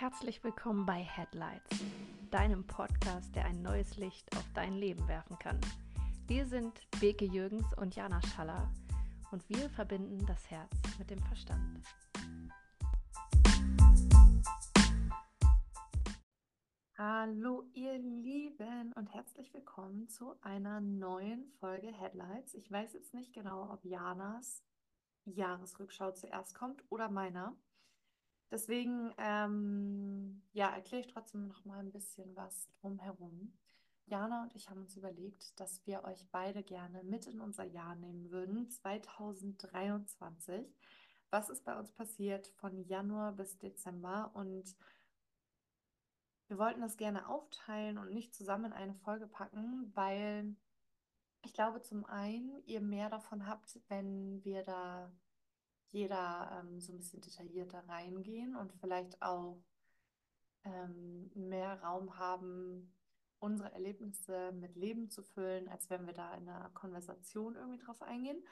Herzlich willkommen bei Headlights, deinem Podcast, der ein neues Licht auf dein Leben werfen kann. Wir sind Beke Jürgens und Jana Schaller und wir verbinden das Herz mit dem Verstand. Hallo ihr Lieben und herzlich willkommen zu einer neuen Folge Headlights. Ich weiß jetzt nicht genau, ob Janas Jahresrückschau zuerst kommt oder meiner. Deswegen ähm, ja, erkläre ich trotzdem noch mal ein bisschen was drumherum. Jana und ich haben uns überlegt, dass wir euch beide gerne mit in unser Jahr nehmen würden, 2023. Was ist bei uns passiert von Januar bis Dezember? Und wir wollten das gerne aufteilen und nicht zusammen in eine Folge packen, weil ich glaube, zum einen ihr mehr davon habt, wenn wir da jeder ähm, so ein bisschen detaillierter reingehen und vielleicht auch ähm, mehr Raum haben, unsere Erlebnisse mit Leben zu füllen, als wenn wir da in einer Konversation irgendwie drauf eingehen.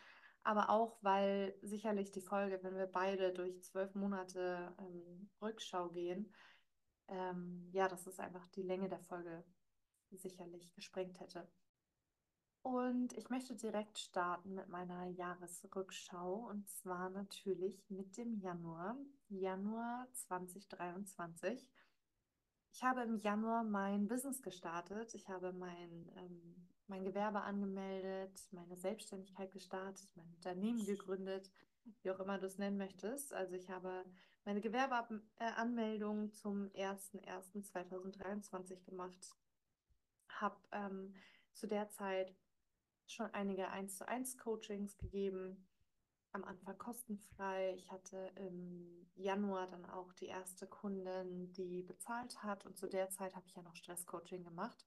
Aber auch, weil sicherlich die Folge, wenn wir beide durch zwölf Monate ähm, Rückschau gehen, ähm, ja, dass es einfach die Länge der Folge sicherlich gesprengt hätte. Und ich möchte direkt starten mit meiner Jahresrückschau und zwar natürlich mit dem Januar, Januar 2023. Ich habe im Januar mein Business gestartet. Ich habe mein, ähm, mein Gewerbe angemeldet, meine Selbstständigkeit gestartet, mein Unternehmen gegründet, wie auch immer du es nennen möchtest. Also ich habe meine Gewerbeanmeldung zum 01.01.2023 gemacht, habe ähm, zu der Zeit schon einige 1 zu 1 Coachings gegeben, am Anfang kostenfrei. Ich hatte im Januar dann auch die erste Kundin, die bezahlt hat und zu der Zeit habe ich ja noch Stresscoaching gemacht.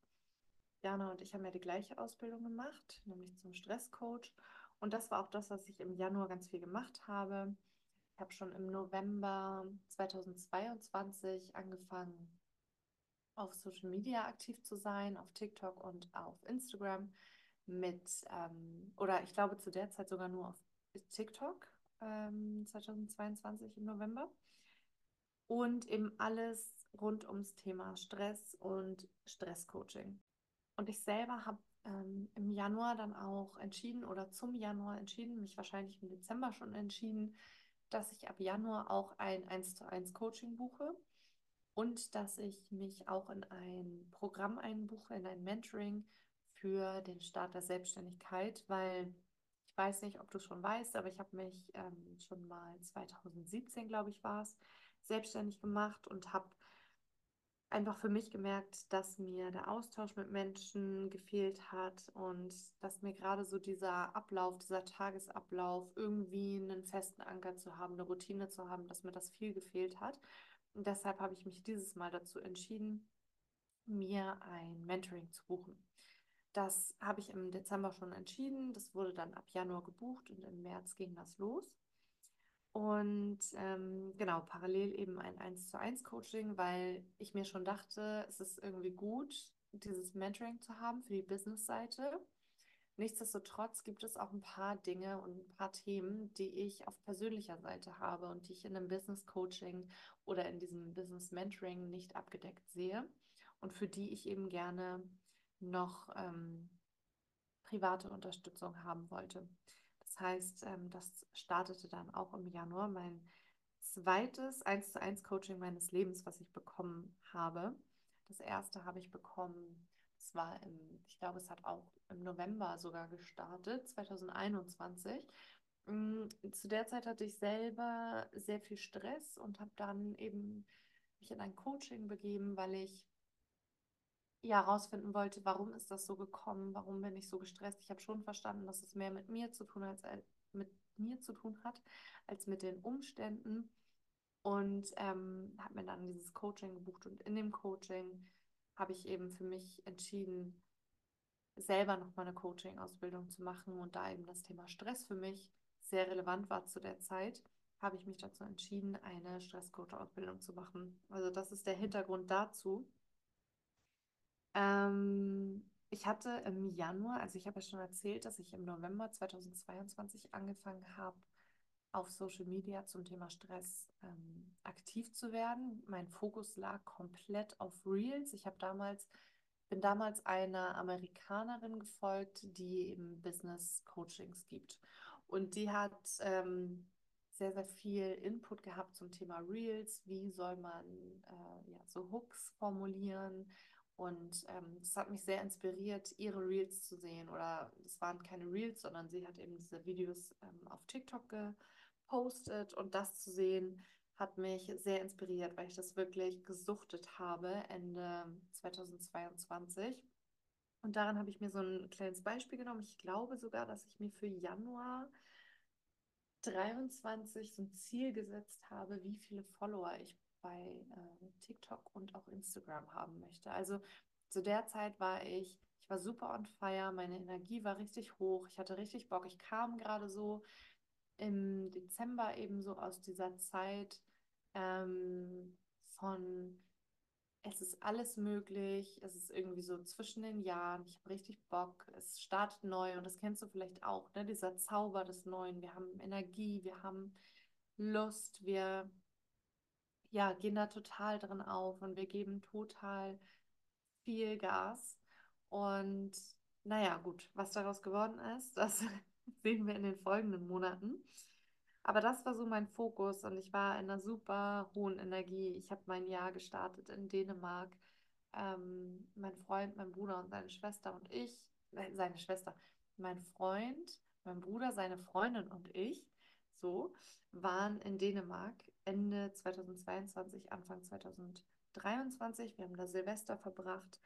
Jana und ich haben ja die gleiche Ausbildung gemacht, nämlich zum Stresscoach. Und das war auch das, was ich im Januar ganz viel gemacht habe. Ich habe schon im November 2022 angefangen, auf Social Media aktiv zu sein, auf TikTok und auf Instagram mit, ähm, oder ich glaube zu der Zeit sogar nur auf TikTok ähm, 2022 im November. Und eben alles rund ums Thema Stress und Stresscoaching. Und ich selber habe ähm, im Januar dann auch entschieden oder zum Januar entschieden, mich wahrscheinlich im Dezember schon entschieden, dass ich ab Januar auch ein 1 zu 1 Coaching buche und dass ich mich auch in ein Programm einbuche, in ein Mentoring für den Start der Selbstständigkeit, weil ich weiß nicht, ob du schon weißt, aber ich habe mich ähm, schon mal 2017, glaube ich, war es, selbstständig gemacht und habe einfach für mich gemerkt, dass mir der Austausch mit Menschen gefehlt hat und dass mir gerade so dieser Ablauf, dieser Tagesablauf, irgendwie einen festen Anker zu haben, eine Routine zu haben, dass mir das viel gefehlt hat. Und deshalb habe ich mich dieses Mal dazu entschieden, mir ein Mentoring zu buchen. Das habe ich im Dezember schon entschieden. Das wurde dann ab Januar gebucht und im März ging das los. Und ähm, genau, parallel eben ein 1 zu 1 Coaching, weil ich mir schon dachte, es ist irgendwie gut, dieses Mentoring zu haben für die Business-Seite. Nichtsdestotrotz gibt es auch ein paar Dinge und ein paar Themen, die ich auf persönlicher Seite habe und die ich in einem Business Coaching oder in diesem Business Mentoring nicht abgedeckt sehe und für die ich eben gerne noch ähm, private Unterstützung haben wollte. Das heißt, ähm, das startete dann auch im Januar mein zweites 1 zu 1 Coaching meines Lebens, was ich bekommen habe. Das erste habe ich bekommen, das war im, ich glaube, es hat auch im November sogar gestartet, 2021. Mm, zu der Zeit hatte ich selber sehr viel Stress und habe dann eben mich in ein Coaching begeben, weil ich ja herausfinden wollte, warum ist das so gekommen, warum bin ich so gestresst. Ich habe schon verstanden, dass es mehr mit mir zu tun als mit mir zu tun hat, als mit den Umständen. Und ähm, habe mir dann dieses Coaching gebucht und in dem Coaching habe ich eben für mich entschieden, selber nochmal eine Coaching-Ausbildung zu machen und da eben das Thema Stress für mich sehr relevant war zu der Zeit, habe ich mich dazu entschieden, eine Stresscoach-Ausbildung zu machen. Also das ist der Hintergrund dazu. Ähm, ich hatte im Januar, also ich habe ja schon erzählt, dass ich im November 2022 angefangen habe, auf Social Media zum Thema Stress ähm, aktiv zu werden. Mein Fokus lag komplett auf Reels. Ich habe damals bin damals einer Amerikanerin gefolgt, die eben Business Coachings gibt. Und die hat ähm, sehr, sehr viel Input gehabt zum Thema Reels. Wie soll man äh, ja, so Hooks formulieren? Und ähm, das hat mich sehr inspiriert, ihre Reels zu sehen. Oder es waren keine Reels, sondern sie hat eben diese Videos ähm, auf TikTok gepostet. Und das zu sehen, hat mich sehr inspiriert, weil ich das wirklich gesuchtet habe Ende 2022. Und daran habe ich mir so ein kleines Beispiel genommen. Ich glaube sogar, dass ich mir für Januar 23 so ein Ziel gesetzt habe, wie viele Follower ich bei äh, TikTok und auch Instagram haben möchte. Also zu der Zeit war ich, ich war super on fire, meine Energie war richtig hoch, ich hatte richtig Bock. Ich kam gerade so im Dezember eben so aus dieser Zeit ähm, von es ist alles möglich, es ist irgendwie so zwischen den Jahren, ich habe richtig Bock, es startet neu und das kennst du vielleicht auch, ne? dieser Zauber des Neuen. Wir haben Energie, wir haben Lust, wir ja, gehen da total drin auf und wir geben total viel Gas. Und naja, gut, was daraus geworden ist, das sehen wir in den folgenden Monaten. Aber das war so mein Fokus und ich war in einer super hohen Energie. Ich habe mein Jahr gestartet in Dänemark. Ähm, mein Freund, mein Bruder und seine Schwester und ich, äh, seine Schwester, mein Freund, mein Bruder, seine Freundin und ich, so, waren in Dänemark Ende 2022, Anfang 2023. Wir haben da Silvester verbracht.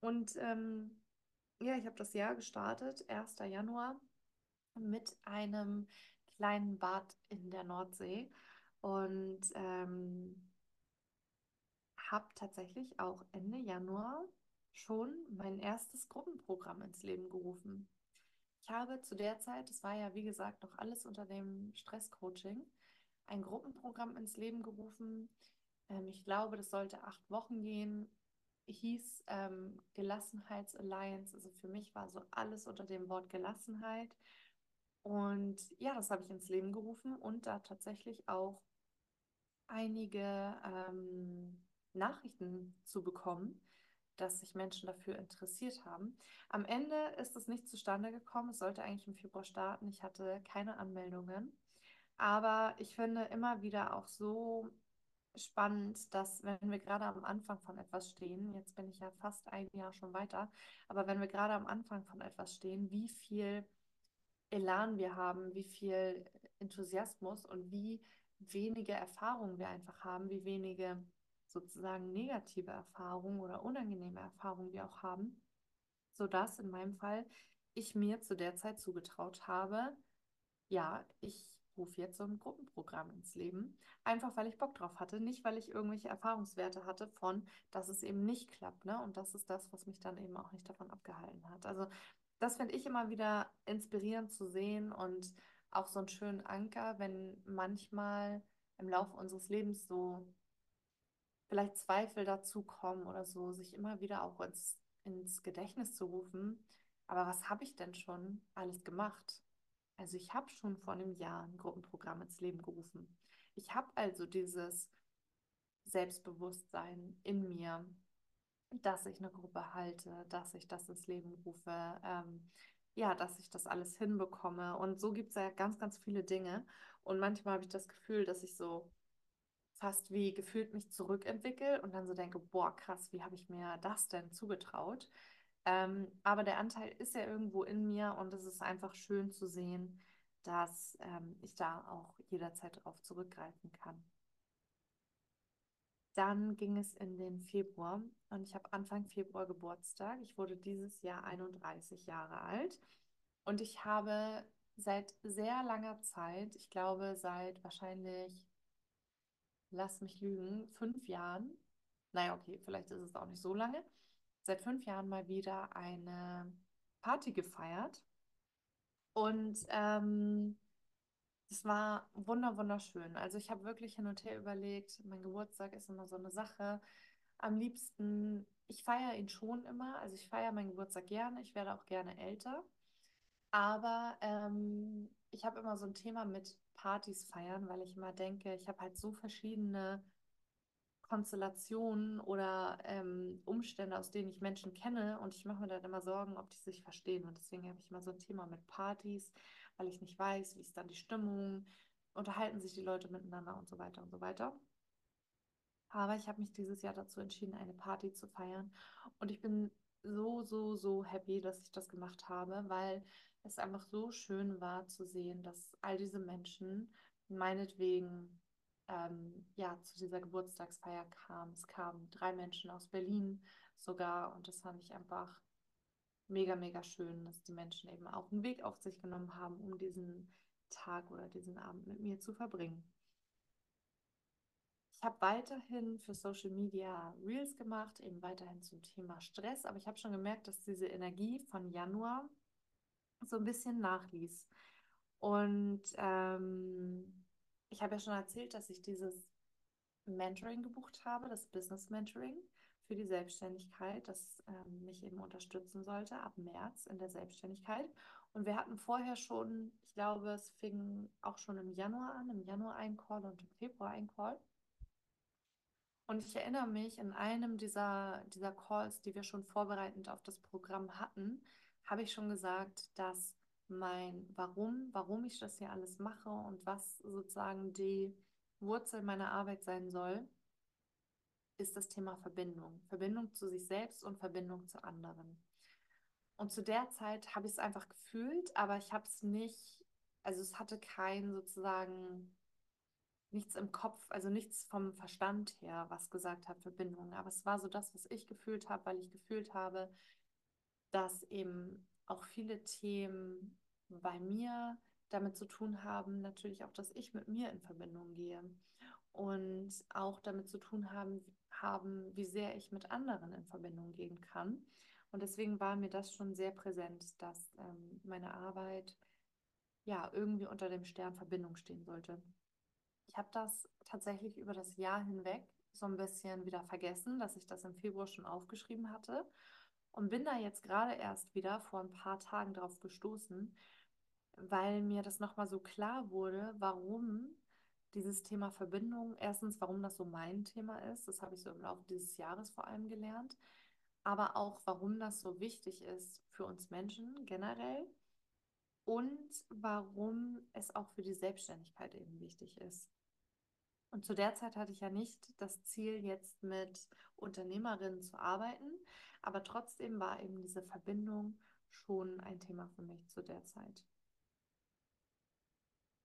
Und ähm, ja, ich habe das Jahr gestartet, 1. Januar, mit einem kleinen Bad in der Nordsee und ähm, habe tatsächlich auch Ende Januar schon mein erstes Gruppenprogramm ins Leben gerufen. Ich habe zu der Zeit, das war ja wie gesagt noch alles unter dem Stresscoaching, ein Gruppenprogramm ins Leben gerufen. Ähm, ich glaube, das sollte acht Wochen gehen. Hieß ähm, Gelassenheitsalliance. Also für mich war so alles unter dem Wort Gelassenheit. Und ja, das habe ich ins Leben gerufen und da tatsächlich auch einige ähm, Nachrichten zu bekommen, dass sich Menschen dafür interessiert haben. Am Ende ist es nicht zustande gekommen. Es sollte eigentlich im Februar starten. Ich hatte keine Anmeldungen. Aber ich finde immer wieder auch so spannend, dass wenn wir gerade am Anfang von etwas stehen, jetzt bin ich ja fast ein Jahr schon weiter, aber wenn wir gerade am Anfang von etwas stehen, wie viel Elan wir haben, wie viel Enthusiasmus und wie wenige Erfahrungen wir einfach haben, wie wenige sozusagen negative Erfahrungen oder unangenehme Erfahrungen wir auch haben, sodass in meinem Fall ich mir zu der Zeit zugetraut habe, ja, ich rufe jetzt so ein Gruppenprogramm ins Leben, einfach weil ich Bock drauf hatte, nicht weil ich irgendwelche Erfahrungswerte hatte von, dass es eben nicht klappt, ne? Und das ist das, was mich dann eben auch nicht davon abgehalten hat. Also das finde ich immer wieder inspirierend zu sehen und auch so einen schönen Anker, wenn manchmal im Laufe unseres Lebens so vielleicht Zweifel dazu kommen oder so, sich immer wieder auch ins, ins Gedächtnis zu rufen. Aber was habe ich denn schon alles gemacht? Also ich habe schon vor einem Jahr ein Gruppenprogramm ins Leben gerufen. Ich habe also dieses Selbstbewusstsein in mir, dass ich eine Gruppe halte, dass ich das ins Leben rufe, ähm, ja, dass ich das alles hinbekomme. Und so gibt es ja ganz, ganz viele Dinge. Und manchmal habe ich das Gefühl, dass ich so fast wie gefühlt mich zurückentwickle und dann so denke, boah, krass, wie habe ich mir das denn zugetraut? Ähm, aber der Anteil ist ja irgendwo in mir und es ist einfach schön zu sehen, dass ähm, ich da auch jederzeit darauf zurückgreifen kann. Dann ging es in den Februar und ich habe Anfang Februar Geburtstag. Ich wurde dieses Jahr 31 Jahre alt und ich habe seit sehr langer Zeit, ich glaube seit wahrscheinlich, lass mich lügen, fünf Jahren, naja, okay, vielleicht ist es auch nicht so lange, seit fünf Jahren mal wieder eine Party gefeiert. Und ähm, es war wunder wunderschön. Also ich habe wirklich hin und her überlegt, mein Geburtstag ist immer so eine Sache. Am liebsten, ich feiere ihn schon immer. Also ich feiere meinen Geburtstag gerne. Ich werde auch gerne älter. Aber ähm, ich habe immer so ein Thema mit Partys feiern, weil ich immer denke, ich habe halt so verschiedene Konstellationen oder ähm, Umstände, aus denen ich Menschen kenne und ich mache mir dann immer Sorgen, ob die sich verstehen. Und deswegen habe ich immer so ein Thema mit Partys, weil ich nicht weiß, wie ist dann die Stimmung, unterhalten sich die Leute miteinander und so weiter und so weiter. Aber ich habe mich dieses Jahr dazu entschieden, eine Party zu feiern. Und ich bin so, so, so happy, dass ich das gemacht habe, weil es einfach so schön war zu sehen, dass all diese Menschen meinetwegen ähm, ja, zu dieser Geburtstagsfeier kamen. Es kamen drei Menschen aus Berlin sogar und das fand ich einfach mega, mega schön, dass die Menschen eben auch einen Weg auf sich genommen haben, um diesen Tag oder diesen Abend mit mir zu verbringen. Ich habe weiterhin für Social Media Reels gemacht, eben weiterhin zum Thema Stress, aber ich habe schon gemerkt, dass diese Energie von Januar so ein bisschen nachließ. Und ähm, ich habe ja schon erzählt, dass ich dieses Mentoring gebucht habe, das Business Mentoring für die Selbstständigkeit, das ähm, mich eben unterstützen sollte ab März in der Selbstständigkeit. Und wir hatten vorher schon, ich glaube, es fing auch schon im Januar an, im Januar ein Call und im Februar ein Call. Und ich erinnere mich, in einem dieser, dieser Calls, die wir schon vorbereitend auf das Programm hatten, habe ich schon gesagt, dass mein Warum, warum ich das hier alles mache und was sozusagen die Wurzel meiner Arbeit sein soll, ist das Thema Verbindung. Verbindung zu sich selbst und Verbindung zu anderen. Und zu der Zeit habe ich es einfach gefühlt, aber ich habe es nicht, also es hatte kein sozusagen nichts im Kopf, also nichts vom Verstand her, was gesagt hat, Verbindung. Aber es war so das, was ich gefühlt habe, weil ich gefühlt habe, dass eben auch viele Themen bei mir damit zu tun haben, natürlich auch, dass ich mit mir in Verbindung gehe und auch damit zu tun haben, haben, wie sehr ich mit anderen in Verbindung gehen kann. Und deswegen war mir das schon sehr präsent, dass ähm, meine Arbeit ja irgendwie unter dem Stern Verbindung stehen sollte. Ich habe das tatsächlich über das Jahr hinweg so ein bisschen wieder vergessen, dass ich das im Februar schon aufgeschrieben hatte und bin da jetzt gerade erst wieder vor ein paar Tagen drauf gestoßen, weil mir das nochmal so klar wurde, warum dieses Thema Verbindung, erstens, warum das so mein Thema ist, das habe ich so im Laufe dieses Jahres vor allem gelernt, aber auch, warum das so wichtig ist für uns Menschen generell und warum es auch für die Selbstständigkeit eben wichtig ist. Und zu der Zeit hatte ich ja nicht das Ziel, jetzt mit Unternehmerinnen zu arbeiten, aber trotzdem war eben diese Verbindung schon ein Thema für mich zu der Zeit.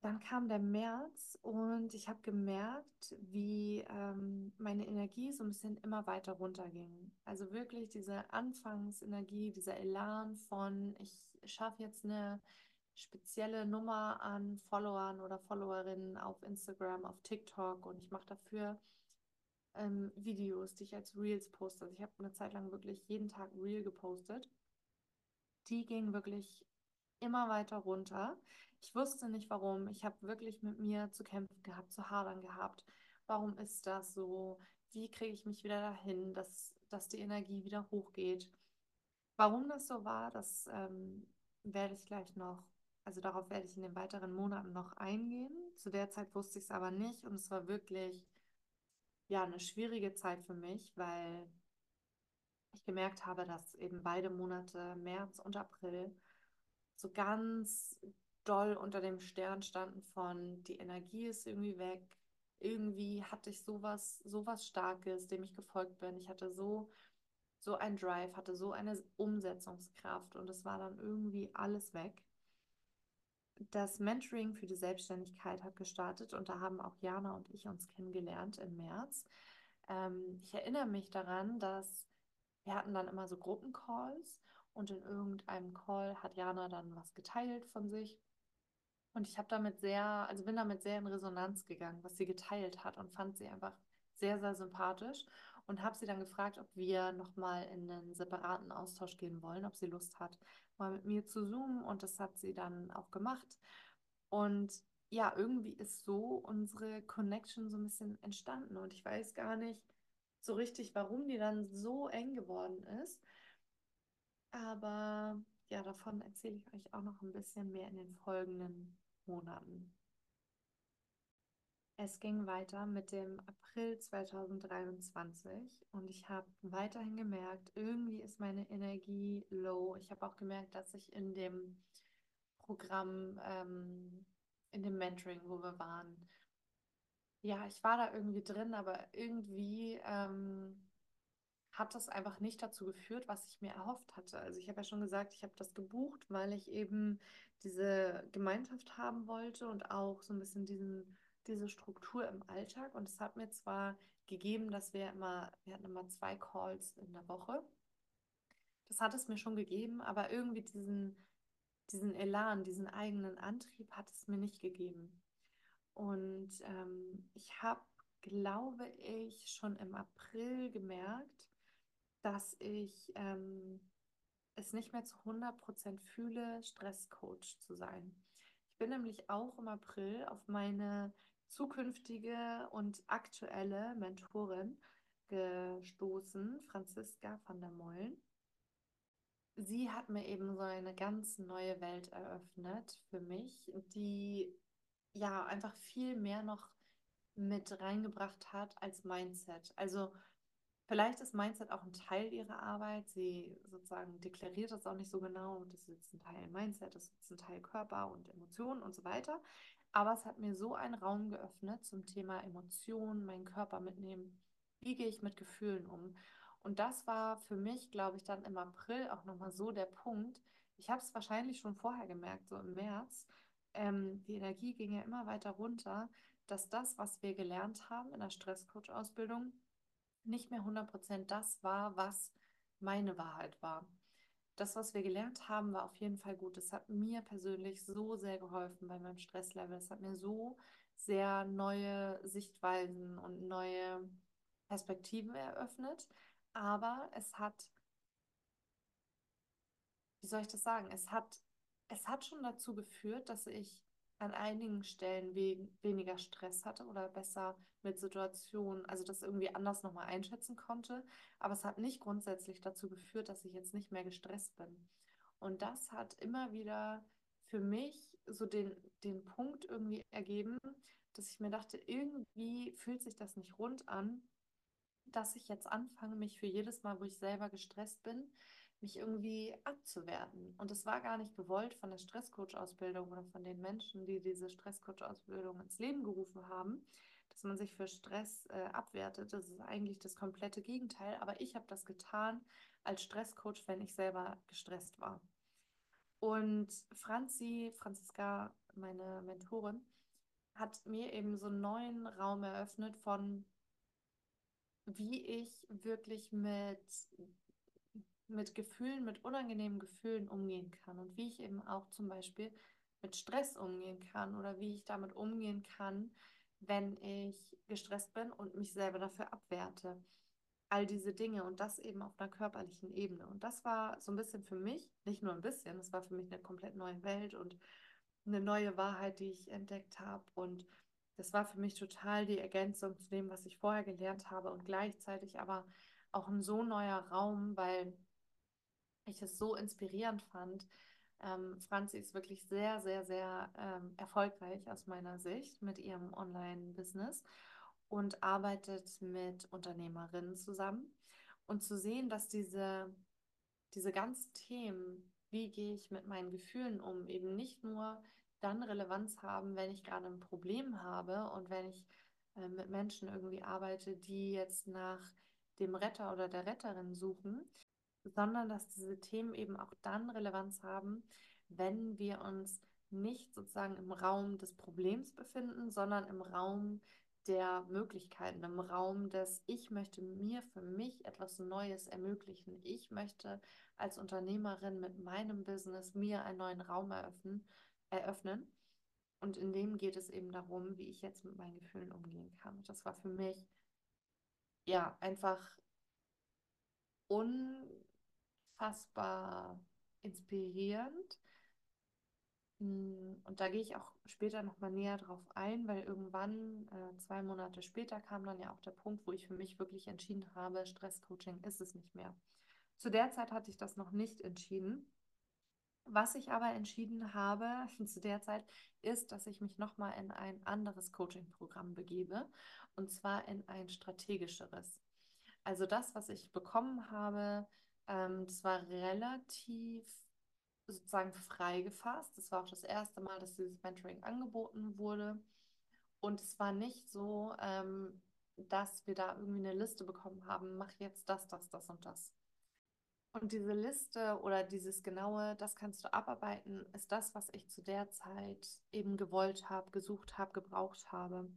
Dann kam der März und ich habe gemerkt, wie ähm, meine Energie so ein bisschen immer weiter runterging. Also wirklich diese Anfangsenergie, dieser Elan von, ich schaffe jetzt eine spezielle Nummer an Followern oder Followerinnen auf Instagram, auf TikTok und ich mache dafür ähm, Videos, die ich als Reels poste. Also ich habe eine Zeit lang wirklich jeden Tag Reel gepostet. Die ging wirklich immer weiter runter. Ich wusste nicht warum. Ich habe wirklich mit mir zu kämpfen gehabt, zu hadern gehabt. Warum ist das so? Wie kriege ich mich wieder dahin, dass, dass die Energie wieder hochgeht? Warum das so war, das ähm, werde ich gleich noch, also darauf werde ich in den weiteren Monaten noch eingehen. Zu der Zeit wusste ich es aber nicht und es war wirklich ja eine schwierige Zeit für mich, weil ich gemerkt habe, dass eben beide Monate, März und April, so ganz doll unter dem Stern standen von die Energie ist irgendwie weg. Irgendwie hatte ich sowas, sowas Starkes, dem ich gefolgt bin. Ich hatte so, so ein Drive, hatte so eine Umsetzungskraft und es war dann irgendwie alles weg. Das Mentoring für die Selbstständigkeit hat gestartet und da haben auch Jana und ich uns kennengelernt im März. Ähm, ich erinnere mich daran, dass wir hatten dann immer so Gruppencalls und in irgendeinem Call hat Jana dann was geteilt von sich. Und ich habe damit sehr, also bin damit sehr in Resonanz gegangen, was sie geteilt hat und fand sie einfach sehr, sehr sympathisch und habe sie dann gefragt, ob wir nochmal in einen separaten Austausch gehen wollen, ob sie Lust hat, mal mit mir zu zoomen. Und das hat sie dann auch gemacht. Und ja, irgendwie ist so unsere Connection so ein bisschen entstanden. Und ich weiß gar nicht so richtig, warum die dann so eng geworden ist. Aber ja, davon erzähle ich euch auch noch ein bisschen mehr in den folgenden Monaten. Es ging weiter mit dem April 2023 und ich habe weiterhin gemerkt, irgendwie ist meine Energie low. Ich habe auch gemerkt, dass ich in dem Programm, ähm, in dem Mentoring, wo wir waren, ja, ich war da irgendwie drin, aber irgendwie ähm, hat das einfach nicht dazu geführt, was ich mir erhofft hatte. Also ich habe ja schon gesagt, ich habe das gebucht, weil ich eben diese Gemeinschaft haben wollte und auch so ein bisschen diesen, diese Struktur im Alltag. Und es hat mir zwar gegeben, dass wir immer, wir hatten immer zwei Calls in der Woche. Das hat es mir schon gegeben, aber irgendwie diesen, diesen Elan, diesen eigenen Antrieb hat es mir nicht gegeben. Und ähm, ich habe, glaube ich, schon im April gemerkt, dass ich ähm, es nicht mehr zu 100% fühle, Stresscoach zu sein. Ich bin nämlich auch im April auf meine zukünftige und aktuelle Mentorin gestoßen, Franziska van der Mollen. Sie hat mir eben so eine ganz neue Welt eröffnet für mich, die ja einfach viel mehr noch mit reingebracht hat als Mindset. Also Vielleicht ist Mindset auch ein Teil ihrer Arbeit. Sie sozusagen deklariert das auch nicht so genau. Das ist jetzt ein Teil Mindset, das ist ein Teil Körper und Emotionen und so weiter. Aber es hat mir so einen Raum geöffnet zum Thema Emotionen, meinen Körper mitnehmen. Wie gehe ich mit Gefühlen um? Und das war für mich, glaube ich, dann im April auch nochmal so der Punkt. Ich habe es wahrscheinlich schon vorher gemerkt, so im März. Ähm, die Energie ging ja immer weiter runter, dass das, was wir gelernt haben in der Stresscoach-Ausbildung, nicht mehr 100% das war, was meine Wahrheit war. Das, was wir gelernt haben, war auf jeden Fall gut. Es hat mir persönlich so sehr geholfen bei meinem Stresslevel. Es hat mir so sehr neue Sichtweisen und neue Perspektiven eröffnet. Aber es hat, wie soll ich das sagen? Es hat, es hat schon dazu geführt, dass ich an einigen Stellen we weniger Stress hatte oder besser mit Situationen, also das irgendwie anders nochmal einschätzen konnte. Aber es hat nicht grundsätzlich dazu geführt, dass ich jetzt nicht mehr gestresst bin. Und das hat immer wieder für mich so den, den Punkt irgendwie ergeben, dass ich mir dachte, irgendwie fühlt sich das nicht rund an, dass ich jetzt anfange, mich für jedes Mal, wo ich selber gestresst bin, mich irgendwie abzuwerten. Und es war gar nicht gewollt von der Stresscoach-Ausbildung oder von den Menschen, die diese Stresscoach-Ausbildung ins Leben gerufen haben, dass man sich für Stress äh, abwertet. Das ist eigentlich das komplette Gegenteil. Aber ich habe das getan als Stresscoach, wenn ich selber gestresst war. Und Franzi, Franziska, meine Mentorin, hat mir eben so einen neuen Raum eröffnet von, wie ich wirklich mit mit Gefühlen, mit unangenehmen Gefühlen umgehen kann und wie ich eben auch zum Beispiel mit Stress umgehen kann oder wie ich damit umgehen kann, wenn ich gestresst bin und mich selber dafür abwerte. All diese Dinge und das eben auf einer körperlichen Ebene. Und das war so ein bisschen für mich, nicht nur ein bisschen, das war für mich eine komplett neue Welt und eine neue Wahrheit, die ich entdeckt habe. Und das war für mich total die Ergänzung zu dem, was ich vorher gelernt habe und gleichzeitig aber auch ein so neuer Raum, weil ich es so inspirierend fand. Ähm, Franzi ist wirklich sehr, sehr, sehr ähm, erfolgreich aus meiner Sicht mit ihrem Online-Business und arbeitet mit Unternehmerinnen zusammen. Und zu sehen, dass diese, diese ganzen Themen, wie gehe ich mit meinen Gefühlen um, eben nicht nur dann Relevanz haben, wenn ich gerade ein Problem habe und wenn ich äh, mit Menschen irgendwie arbeite, die jetzt nach dem Retter oder der Retterin suchen, sondern dass diese Themen eben auch dann Relevanz haben, wenn wir uns nicht sozusagen im Raum des Problems befinden, sondern im Raum der Möglichkeiten, im Raum des Ich möchte mir für mich etwas Neues ermöglichen. Ich möchte als Unternehmerin mit meinem Business mir einen neuen Raum eröffnen, eröffnen. Und in dem geht es eben darum, wie ich jetzt mit meinen Gefühlen umgehen kann. Und das war für mich ja einfach un unfassbar inspirierend. Mm, und da gehe ich auch später nochmal näher drauf ein, weil irgendwann, äh, zwei Monate später, kam dann ja auch der Punkt, wo ich für mich wirklich entschieden habe, Stresscoaching ist es nicht mehr. Zu der Zeit hatte ich das noch nicht entschieden. Was ich aber entschieden habe zu der Zeit, ist, dass ich mich nochmal in ein anderes Coaching-Programm begebe und zwar in ein strategischeres. Also das, was ich bekommen habe, ähm, das war relativ sozusagen frei gefasst. Das war auch das erste Mal, dass dieses Mentoring angeboten wurde. Und es war nicht so, ähm, dass wir da irgendwie eine Liste bekommen haben, mach jetzt das, das, das und das. Und diese Liste oder dieses genaue, das kannst du abarbeiten, ist das, was ich zu der Zeit eben gewollt habe, gesucht habe, gebraucht habe.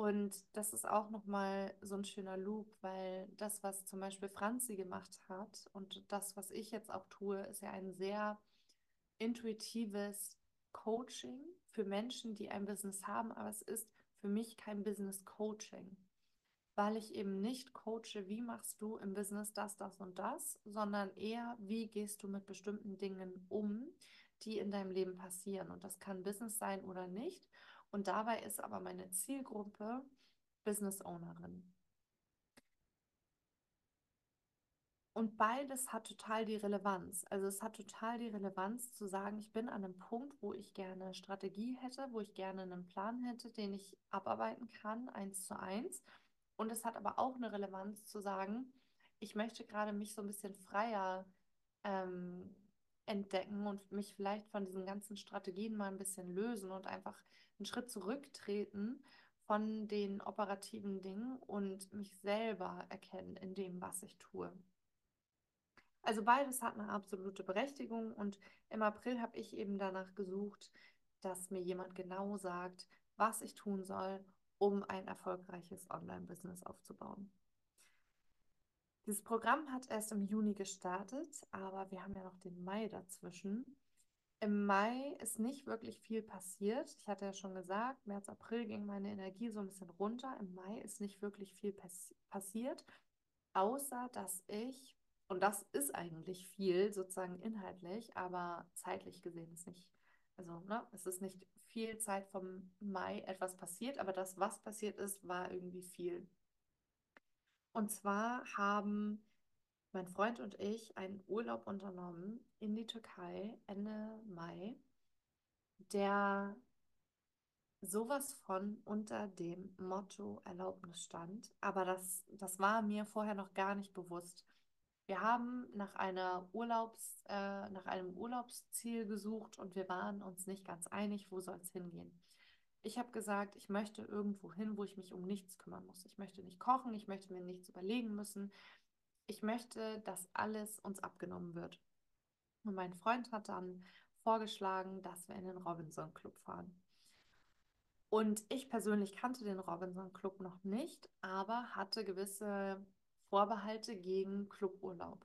Und das ist auch nochmal so ein schöner Loop, weil das, was zum Beispiel Franzi gemacht hat und das, was ich jetzt auch tue, ist ja ein sehr intuitives Coaching für Menschen, die ein Business haben, aber es ist für mich kein Business Coaching weil ich eben nicht coache, wie machst du im Business das, das und das, sondern eher, wie gehst du mit bestimmten Dingen um, die in deinem Leben passieren. Und das kann Business sein oder nicht. Und dabei ist aber meine Zielgruppe Business Ownerin. Und beides hat total die Relevanz. Also es hat total die Relevanz zu sagen, ich bin an einem Punkt, wo ich gerne Strategie hätte, wo ich gerne einen Plan hätte, den ich abarbeiten kann, eins zu eins. Und es hat aber auch eine Relevanz zu sagen, ich möchte gerade mich so ein bisschen freier ähm, entdecken und mich vielleicht von diesen ganzen Strategien mal ein bisschen lösen und einfach einen Schritt zurücktreten von den operativen Dingen und mich selber erkennen in dem, was ich tue. Also beides hat eine absolute Berechtigung und im April habe ich eben danach gesucht, dass mir jemand genau sagt, was ich tun soll, um ein erfolgreiches Online-Business aufzubauen. Dieses Programm hat erst im Juni gestartet, aber wir haben ja noch den Mai dazwischen. Im Mai ist nicht wirklich viel passiert. Ich hatte ja schon gesagt, März, April ging meine Energie so ein bisschen runter. Im Mai ist nicht wirklich viel pass passiert, außer dass ich, und das ist eigentlich viel sozusagen inhaltlich, aber zeitlich gesehen ist nicht, also ne, es ist nicht viel Zeit vom Mai etwas passiert, aber das, was passiert ist, war irgendwie viel. Und zwar haben mein Freund und ich einen Urlaub unternommen in die Türkei Ende Mai, der sowas von unter dem Motto Erlaubnis stand. Aber das, das war mir vorher noch gar nicht bewusst. Wir haben nach, einer Urlaubs, äh, nach einem Urlaubsziel gesucht und wir waren uns nicht ganz einig, wo soll es hingehen. Ich habe gesagt, ich möchte irgendwo hin, wo ich mich um nichts kümmern muss. Ich möchte nicht kochen, ich möchte mir nichts überlegen müssen. Ich möchte, dass alles uns abgenommen wird. Und mein Freund hat dann vorgeschlagen, dass wir in den Robinson Club fahren. Und ich persönlich kannte den Robinson Club noch nicht, aber hatte gewisse Vorbehalte gegen Cluburlaub.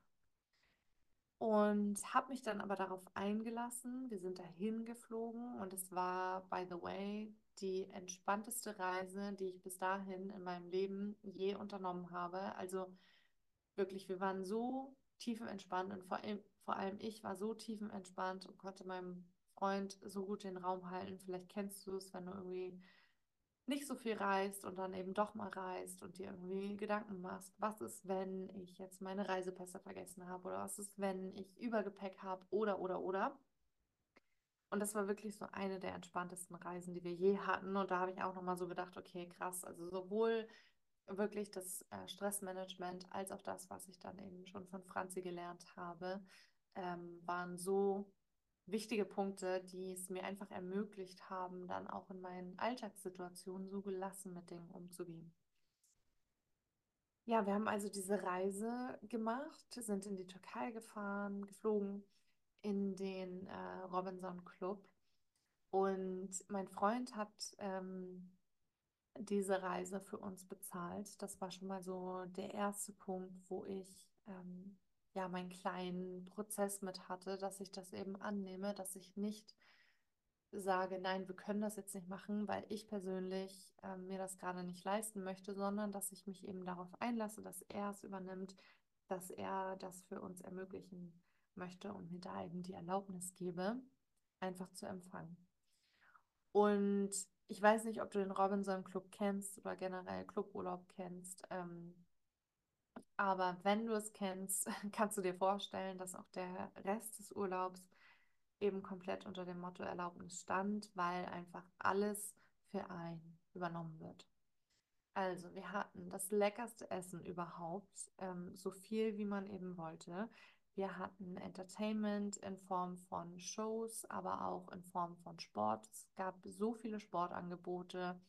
Und habe mich dann aber darauf eingelassen. Wir sind dahin geflogen und es war, by the way, die entspannteste Reise, die ich bis dahin in meinem Leben je unternommen habe. Also wirklich, wir waren so tiefenentspannt und vor allem, vor allem ich war so tiefenentspannt und konnte meinem Freund so gut den Raum halten. Vielleicht kennst du es, wenn du irgendwie nicht so viel reist und dann eben doch mal reist und dir irgendwie Gedanken machst, was ist, wenn ich jetzt meine Reisepässe vergessen habe oder was ist, wenn ich Übergepäck habe oder oder oder. Und das war wirklich so eine der entspanntesten Reisen, die wir je hatten. Und da habe ich auch nochmal so gedacht, okay, krass, also sowohl wirklich das äh, Stressmanagement als auch das, was ich dann eben schon von Franzi gelernt habe, ähm, waren so wichtige Punkte, die es mir einfach ermöglicht haben, dann auch in meinen Alltagssituationen so gelassen mit Dingen umzugehen. Ja, wir haben also diese Reise gemacht, sind in die Türkei gefahren, geflogen, in den äh, Robinson Club. Und mein Freund hat ähm, diese Reise für uns bezahlt. Das war schon mal so der erste Punkt, wo ich ähm, ja meinen kleinen Prozess mit hatte, dass ich das eben annehme, dass ich nicht sage, nein, wir können das jetzt nicht machen, weil ich persönlich äh, mir das gerade nicht leisten möchte, sondern dass ich mich eben darauf einlasse, dass er es übernimmt, dass er das für uns ermöglichen möchte und mir da eben die Erlaubnis gebe, einfach zu empfangen. Und ich weiß nicht, ob du den Robinson Club kennst oder generell Cluburlaub kennst. Ähm, aber wenn du es kennst, kannst du dir vorstellen, dass auch der Rest des Urlaubs eben komplett unter dem Motto Erlaubnis stand, weil einfach alles für einen übernommen wird. Also, wir hatten das leckerste Essen überhaupt, ähm, so viel wie man eben wollte. Wir hatten Entertainment in Form von Shows, aber auch in Form von Sport. Es gab so viele Sportangebote.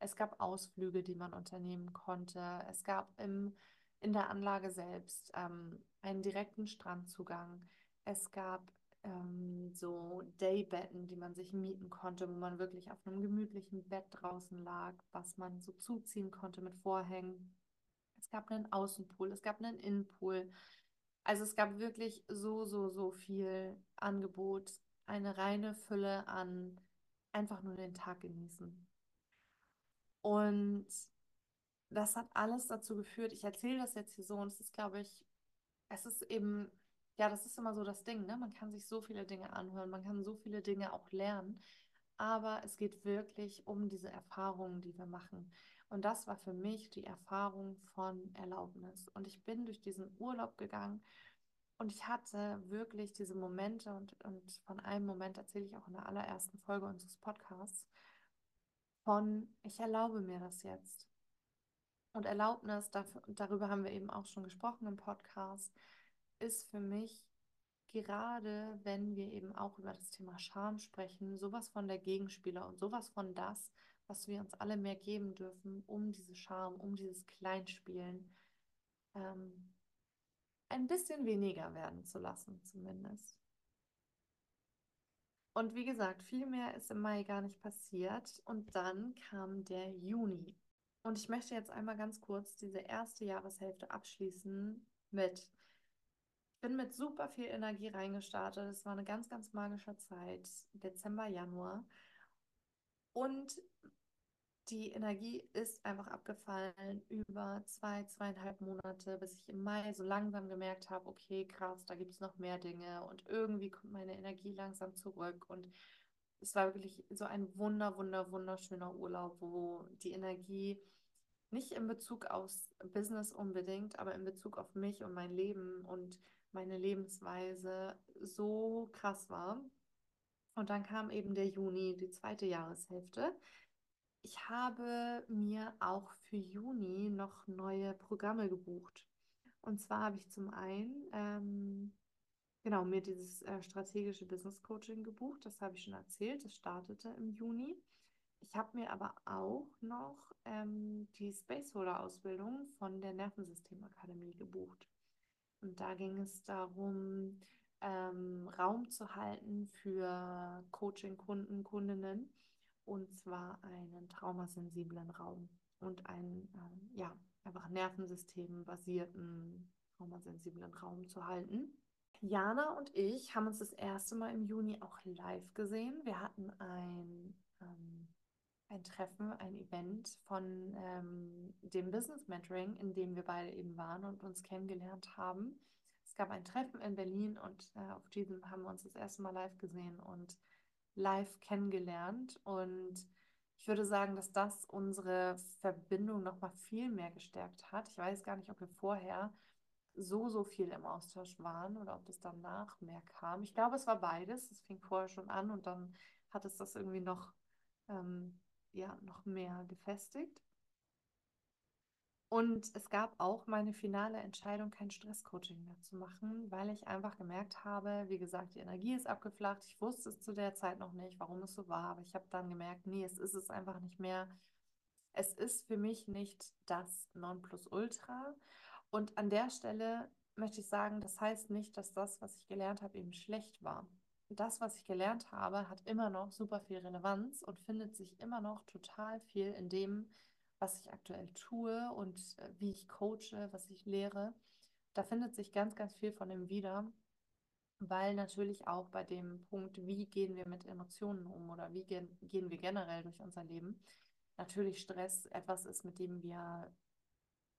Es gab Ausflüge, die man unternehmen konnte. Es gab im, in der Anlage selbst ähm, einen direkten Strandzugang. Es gab ähm, so Daybetten, die man sich mieten konnte, wo man wirklich auf einem gemütlichen Bett draußen lag, was man so zuziehen konnte mit Vorhängen. Es gab einen Außenpool, es gab einen Innenpool. Also es gab wirklich so, so, so viel Angebot, eine reine Fülle an einfach nur den Tag genießen. Und das hat alles dazu geführt, ich erzähle das jetzt hier so und es ist, glaube ich, es ist eben ja, das ist immer so das Ding, ne? Man kann sich so viele Dinge anhören, man kann so viele Dinge auch lernen, aber es geht wirklich um diese Erfahrungen, die wir machen. Und das war für mich die Erfahrung von Erlaubnis. Und ich bin durch diesen Urlaub gegangen und ich hatte wirklich diese Momente und, und von einem Moment erzähle ich auch in der allerersten Folge unseres Podcasts von, ich erlaube mir das jetzt. Und Erlaubnis, dafür, darüber haben wir eben auch schon gesprochen im Podcast, ist für mich gerade, wenn wir eben auch über das Thema Scham sprechen, sowas von der Gegenspieler und sowas von das, was wir uns alle mehr geben dürfen, um diese Scham, um dieses Kleinspielen ähm, ein bisschen weniger werden zu lassen, zumindest. Und wie gesagt, viel mehr ist im Mai gar nicht passiert. Und dann kam der Juni. Und ich möchte jetzt einmal ganz kurz diese erste Jahreshälfte abschließen mit bin mit super viel Energie reingestartet. Es war eine ganz, ganz magische Zeit, Dezember, Januar. Und die Energie ist einfach abgefallen über zwei, zweieinhalb Monate, bis ich im Mai so langsam gemerkt habe, okay, krass, da gibt es noch mehr Dinge und irgendwie kommt meine Energie langsam zurück und es war wirklich so ein wunder, wunder, wunderschöner Urlaub, wo die Energie nicht in Bezug aufs Business unbedingt, aber in Bezug auf mich und mein Leben und meine Lebensweise so krass war. Und dann kam eben der Juni, die zweite Jahreshälfte. Ich habe mir auch für Juni noch neue Programme gebucht. Und zwar habe ich zum einen ähm, genau mir dieses äh, strategische Business Coaching gebucht. Das habe ich schon erzählt. Das startete im Juni. Ich habe mir aber auch noch ähm, die Spaceholder Ausbildung von der Nervensystemakademie gebucht. Und da ging es darum, ähm, Raum zu halten für Coaching-Kunden, Kundinnen. Und zwar einen traumasensiblen Raum und einen, ähm, ja, einfach nervensystembasierten, traumasensiblen Raum zu halten. Jana und ich haben uns das erste Mal im Juni auch live gesehen. Wir hatten ein ähm, ein Treffen, ein Event von ähm, dem Business Mentoring, in dem wir beide eben waren und uns kennengelernt haben. Es gab ein Treffen in Berlin und äh, auf diesem haben wir uns das erste Mal live gesehen und live kennengelernt. Und ich würde sagen, dass das unsere Verbindung noch mal viel mehr gestärkt hat. Ich weiß gar nicht, ob wir vorher so, so viel im Austausch waren oder ob das danach mehr kam. Ich glaube, es war beides. Es fing vorher schon an und dann hat es das irgendwie noch ähm, ja noch mehr gefestigt. Und es gab auch meine finale Entscheidung, kein Stresscoaching mehr zu machen, weil ich einfach gemerkt habe, wie gesagt, die Energie ist abgeflacht. Ich wusste es zu der Zeit noch nicht, warum es so war, aber ich habe dann gemerkt, nee, es ist es einfach nicht mehr. Es ist für mich nicht das Nonplusultra. Und an der Stelle möchte ich sagen, das heißt nicht, dass das, was ich gelernt habe, eben schlecht war das, was ich gelernt habe, hat immer noch super viel Relevanz und findet sich immer noch total viel in dem, was ich aktuell tue und äh, wie ich coache, was ich lehre. Da findet sich ganz, ganz viel von dem wieder, weil natürlich auch bei dem Punkt, wie gehen wir mit Emotionen um oder wie gehen, gehen wir generell durch unser Leben, natürlich Stress etwas ist, mit dem wir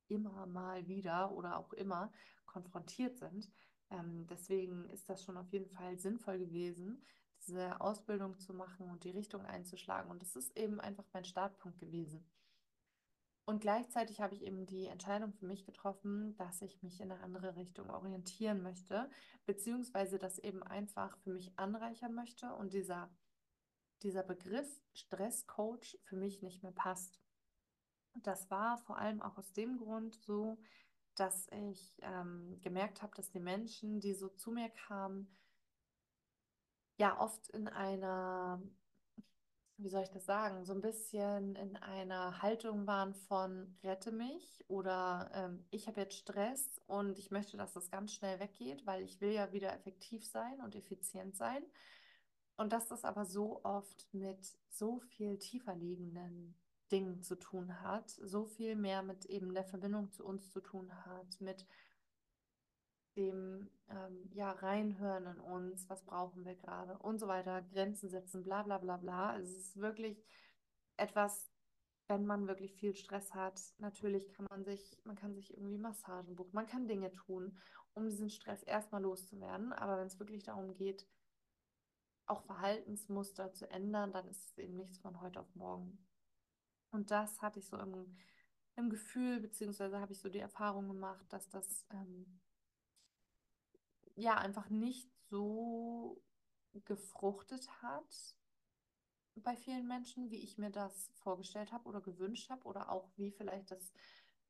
immer mal wieder oder auch immer konfrontiert sind. Ähm, deswegen ist das schon auf jeden Fall sinnvoll gewesen, diese Ausbildung zu machen und die Richtung einzuschlagen. Und das ist eben einfach mein Startpunkt gewesen. Und gleichzeitig habe ich eben die Entscheidung für mich getroffen, dass ich mich in eine andere Richtung orientieren möchte, beziehungsweise das eben einfach für mich anreichern möchte und dieser, dieser Begriff Stresscoach für mich nicht mehr passt. Das war vor allem auch aus dem Grund so, dass ich ähm, gemerkt habe, dass die Menschen, die so zu mir kamen, ja oft in einer wie soll ich das sagen, so ein bisschen in einer Haltung waren von rette mich oder ähm, ich habe jetzt Stress und ich möchte, dass das ganz schnell weggeht, weil ich will ja wieder effektiv sein und effizient sein. Und dass das aber so oft mit so viel tiefer liegenden Dingen zu tun hat, so viel mehr mit eben der Verbindung zu uns zu tun hat, mit dem ähm, ja, reinhören in uns, was brauchen wir gerade und so weiter, Grenzen setzen, bla bla bla bla. Also es ist wirklich etwas, wenn man wirklich viel Stress hat, natürlich kann man sich, man kann sich irgendwie Massagen buchen, man kann Dinge tun, um diesen Stress erstmal loszuwerden. Aber wenn es wirklich darum geht, auch Verhaltensmuster zu ändern, dann ist es eben nichts von heute auf morgen. Und das hatte ich so im, im Gefühl, beziehungsweise habe ich so die Erfahrung gemacht, dass das ähm, ja einfach nicht so gefruchtet hat bei vielen Menschen, wie ich mir das vorgestellt habe oder gewünscht habe oder auch wie vielleicht das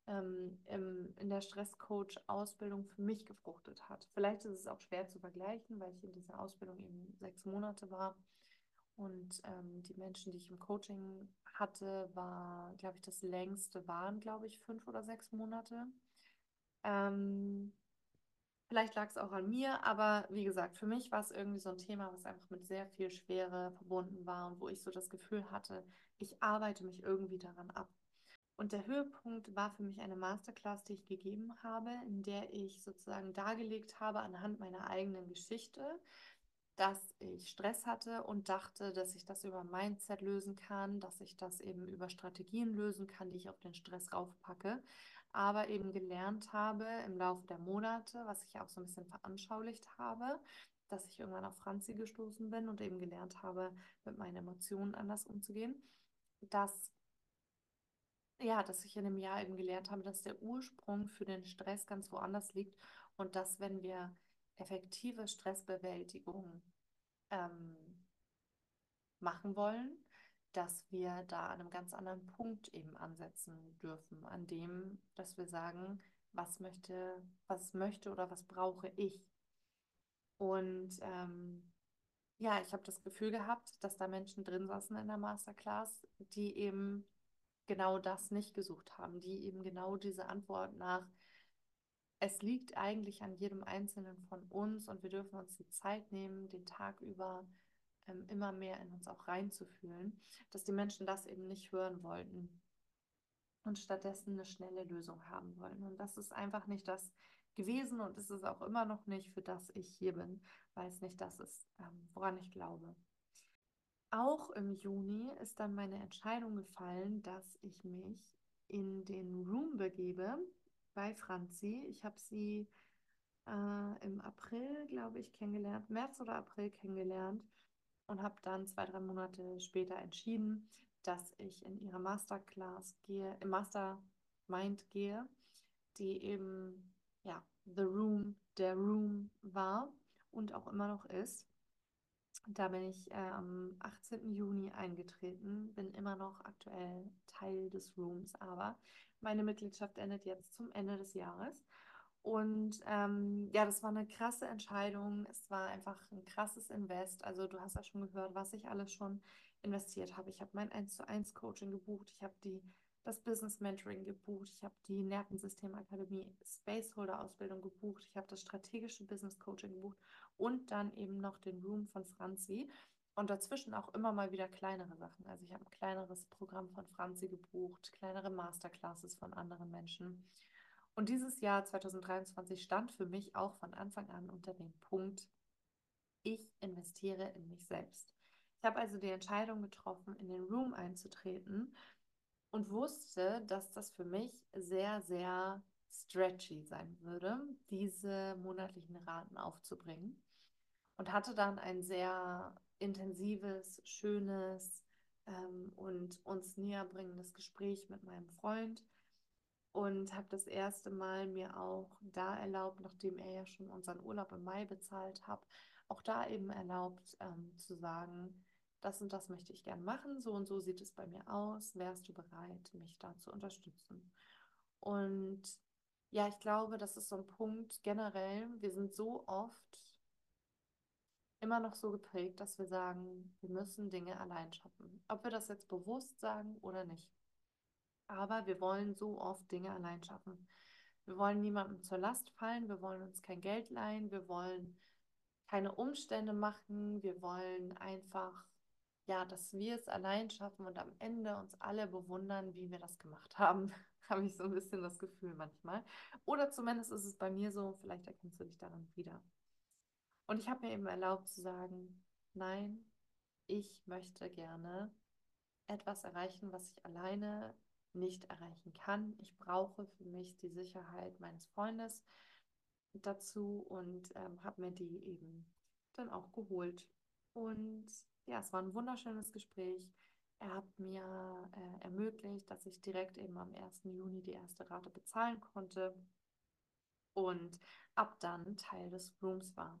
ähm, im, in der Stresscoach-Ausbildung für mich gefruchtet hat. Vielleicht ist es auch schwer zu vergleichen, weil ich in dieser Ausbildung eben sechs Monate war und ähm, die Menschen, die ich im Coaching hatte, war, glaube ich, das längste waren, glaube ich, fünf oder sechs Monate. Ähm, Vielleicht lag es auch an mir, aber wie gesagt, für mich war es irgendwie so ein Thema, was einfach mit sehr viel Schwere verbunden war und wo ich so das Gefühl hatte, ich arbeite mich irgendwie daran ab. Und der Höhepunkt war für mich eine Masterclass, die ich gegeben habe, in der ich sozusagen dargelegt habe anhand meiner eigenen Geschichte, dass ich Stress hatte und dachte, dass ich das über Mindset lösen kann, dass ich das eben über Strategien lösen kann, die ich auf den Stress raufpacke aber eben gelernt habe im Laufe der Monate, was ich auch so ein bisschen veranschaulicht habe, dass ich irgendwann auf Franzi gestoßen bin und eben gelernt habe, mit meinen Emotionen anders umzugehen, dass ja, dass ich in einem Jahr eben gelernt habe, dass der Ursprung für den Stress ganz woanders liegt und dass wenn wir effektive Stressbewältigung ähm, machen wollen, dass wir da an einem ganz anderen Punkt eben ansetzen dürfen, an dem, dass wir sagen, was möchte, was möchte oder was brauche ich. Und ähm, ja, ich habe das Gefühl gehabt, dass da Menschen drin saßen in der Masterclass, die eben genau das nicht gesucht haben, die eben genau diese Antwort nach, es liegt eigentlich an jedem Einzelnen von uns und wir dürfen uns die Zeit nehmen, den Tag über ähm, immer mehr in uns auch reinzufühlen, dass die Menschen das eben nicht hören wollten und stattdessen eine schnelle Lösung haben wollen. Und das ist einfach nicht das gewesen und ist es auch immer noch nicht, für das ich hier bin, weil es nicht das ist, ähm, woran ich glaube. Auch im Juni ist dann meine Entscheidung gefallen, dass ich mich in den Room begebe bei Franzi. Ich habe sie äh, im April, glaube ich, kennengelernt, März oder April kennengelernt und habe dann zwei, drei Monate später entschieden, dass ich in ihre Masterclass gehe, im Mastermind gehe, die eben, ja, The Room, der Room war und auch immer noch ist. Da bin ich äh, am 18. Juni eingetreten, bin immer noch aktuell Teil des Rooms, aber meine Mitgliedschaft endet jetzt zum Ende des Jahres. Und ähm, ja, das war eine krasse Entscheidung. Es war einfach ein krasses Invest. Also du hast ja schon gehört, was ich alles schon investiert habe. Ich habe mein 1 zu 1 Coaching gebucht, ich habe die das Business Mentoring gebucht, ich habe die Nervensystemakademie Spaceholder Ausbildung gebucht, ich habe das strategische Business Coaching gebucht und dann eben noch den Room von Franzi und dazwischen auch immer mal wieder kleinere Sachen. Also ich habe ein kleineres Programm von Franzi gebucht, kleinere Masterclasses von anderen Menschen. Und dieses Jahr 2023 stand für mich auch von Anfang an unter dem Punkt, ich investiere in mich selbst. Ich habe also die Entscheidung getroffen, in den Room einzutreten und wusste, dass das für mich sehr, sehr stretchy sein würde, diese monatlichen Raten aufzubringen. Und hatte dann ein sehr intensives, schönes ähm, und uns näher bringendes Gespräch mit meinem Freund und habe das erste Mal mir auch da erlaubt, nachdem er ja schon unseren Urlaub im Mai bezahlt hat, auch da eben erlaubt ähm, zu sagen, das und das möchte ich gern machen, so und so sieht es bei mir aus, wärst du bereit, mich da zu unterstützen? Und ja, ich glaube, das ist so ein Punkt generell, wir sind so oft immer noch so geprägt, dass wir sagen, wir müssen Dinge allein schaffen. Ob wir das jetzt bewusst sagen oder nicht. Aber wir wollen so oft Dinge allein schaffen. Wir wollen niemandem zur Last fallen, wir wollen uns kein Geld leihen, wir wollen keine Umstände machen, wir wollen einfach, ja, dass wir es allein schaffen und am Ende uns alle bewundern, wie wir das gemacht haben. Habe ich so ein bisschen das Gefühl manchmal. Oder zumindest ist es bei mir so, vielleicht erkennst du dich daran wieder. Und ich habe mir eben erlaubt zu sagen, nein, ich möchte gerne etwas erreichen, was ich alleine nicht erreichen kann. Ich brauche für mich die Sicherheit meines Freundes dazu und ähm, habe mir die eben dann auch geholt. Und ja, es war ein wunderschönes Gespräch. Er hat mir äh, ermöglicht, dass ich direkt eben am 1. Juni die erste Rate bezahlen konnte und ab dann Teil des Rooms war.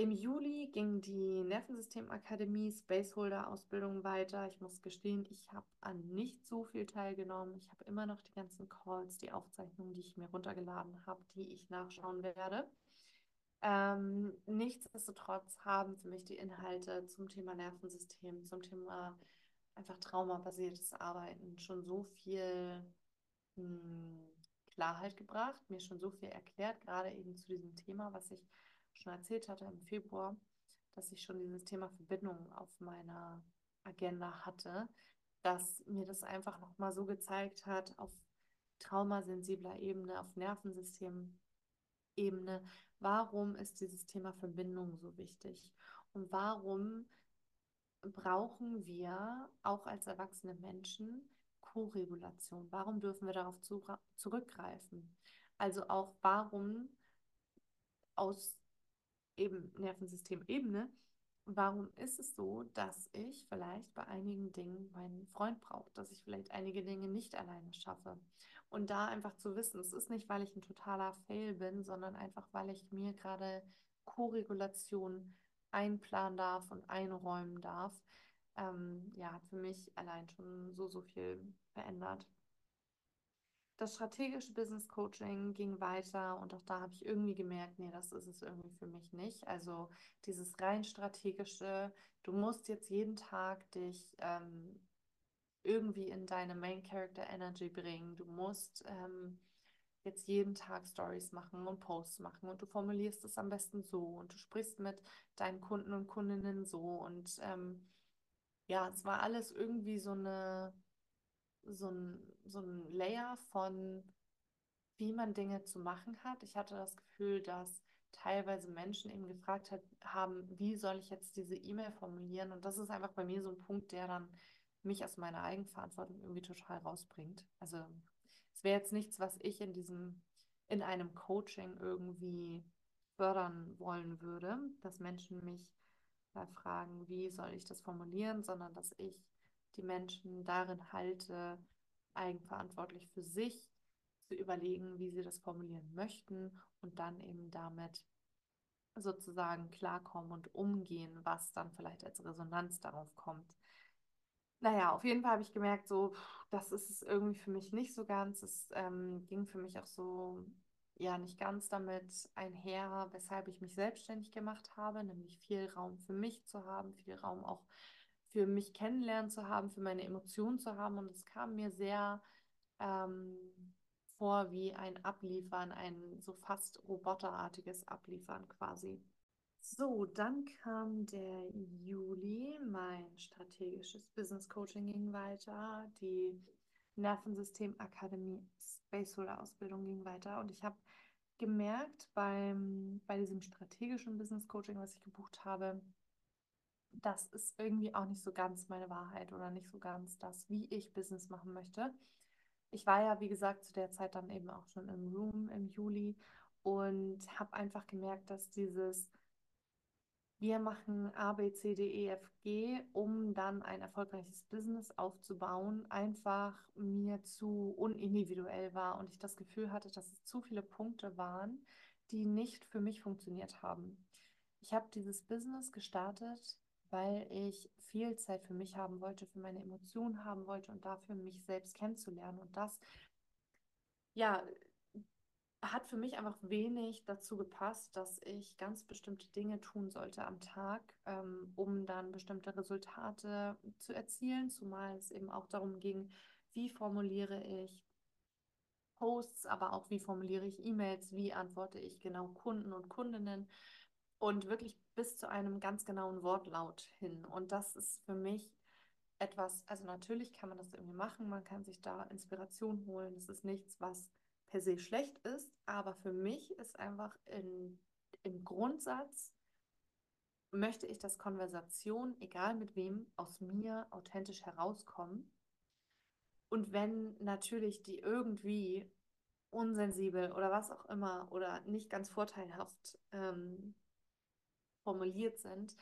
Im Juli ging die Nervensystemakademie Spaceholder-Ausbildung weiter. Ich muss gestehen, ich habe an nicht so viel teilgenommen. Ich habe immer noch die ganzen Calls, die Aufzeichnungen, die ich mir runtergeladen habe, die ich nachschauen werde. Ähm, nichtsdestotrotz haben für mich die Inhalte zum Thema Nervensystem, zum Thema einfach traumabasiertes Arbeiten schon so viel mh, hm, Klarheit gebracht, mir schon so viel erklärt, gerade eben zu diesem Thema, was ich schon erzählt hatte im Februar, dass ich schon dieses Thema Verbindung auf meiner Agenda hatte, dass mir das einfach nochmal so gezeigt hat, auf traumasensibler Ebene, auf Nervensystem-Ebene, warum ist dieses Thema Verbindung so wichtig und warum brauchen wir auch als erwachsene Menschen Koregulation? Warum dürfen wir darauf zurückgreifen? Also auch warum aus eben Nervensystemebene, warum ist es so, dass ich vielleicht bei einigen Dingen meinen Freund brauche, dass ich vielleicht einige Dinge nicht alleine schaffe. Und da einfach zu wissen, es ist nicht, weil ich ein totaler Fail bin, sondern einfach, weil ich mir gerade Koregulation einplanen darf und einräumen darf. Ähm, ja, hat für mich allein schon so, so viel verändert. Das strategische Business Coaching ging weiter und auch da habe ich irgendwie gemerkt, nee, das ist es irgendwie für mich nicht. Also dieses rein strategische, du musst jetzt jeden Tag dich ähm, irgendwie in deine Main Character Energy bringen. Du musst ähm, jetzt jeden Tag Stories machen und Posts machen und du formulierst es am besten so und du sprichst mit deinen Kunden und Kundinnen so und ähm, ja, es war alles irgendwie so eine so ein, so ein Layer von, wie man Dinge zu machen hat. Ich hatte das Gefühl, dass teilweise Menschen eben gefragt hat, haben, wie soll ich jetzt diese E-Mail formulieren? Und das ist einfach bei mir so ein Punkt, der dann mich aus meiner Eigenverantwortung irgendwie total rausbringt. Also es wäre jetzt nichts, was ich in diesem, in einem Coaching irgendwie fördern wollen würde, dass Menschen mich da fragen, wie soll ich das formulieren, sondern dass ich die Menschen darin halte, eigenverantwortlich für sich zu überlegen, wie sie das formulieren möchten und dann eben damit sozusagen klarkommen und umgehen, was dann vielleicht als Resonanz darauf kommt. Naja, auf jeden Fall habe ich gemerkt, so, das ist es irgendwie für mich nicht so ganz. Es ähm, ging für mich auch so, ja, nicht ganz damit einher, weshalb ich mich selbstständig gemacht habe, nämlich viel Raum für mich zu haben, viel Raum auch für mich kennenlernen zu haben, für meine Emotionen zu haben. Und es kam mir sehr ähm, vor wie ein Abliefern, ein so fast roboterartiges Abliefern quasi. So, dann kam der Juli, mein strategisches Business Coaching ging weiter, die Nervensystem Akademie Space Solar Ausbildung ging weiter und ich habe gemerkt beim, bei diesem strategischen Business Coaching, was ich gebucht habe, das ist irgendwie auch nicht so ganz meine Wahrheit oder nicht so ganz das, wie ich Business machen möchte. Ich war ja, wie gesagt, zu der Zeit dann eben auch schon im Room im Juli und habe einfach gemerkt, dass dieses wir machen A, B, C, D, E, F, G, um dann ein erfolgreiches Business aufzubauen, einfach mir zu unindividuell war und ich das Gefühl hatte, dass es zu viele Punkte waren, die nicht für mich funktioniert haben. Ich habe dieses Business gestartet, weil ich viel Zeit für mich haben wollte, für meine Emotionen haben wollte und dafür mich selbst kennenzulernen. Und das, ja, hat für mich einfach wenig dazu gepasst, dass ich ganz bestimmte Dinge tun sollte am Tag, ähm, um dann bestimmte Resultate zu erzielen, zumal es eben auch darum ging, wie formuliere ich Posts, aber auch wie formuliere ich E-Mails, wie antworte ich genau Kunden und Kundinnen und wirklich bis zu einem ganz genauen Wortlaut hin. Und das ist für mich etwas, also natürlich kann man das irgendwie machen, man kann sich da Inspiration holen. Das ist nichts, was per se schlecht ist, aber für mich ist einfach in, im Grundsatz, möchte ich, dass Konversationen, egal mit wem, aus mir authentisch herauskommen. Und wenn natürlich die irgendwie unsensibel oder was auch immer oder nicht ganz vorteilhaft ähm, formuliert sind,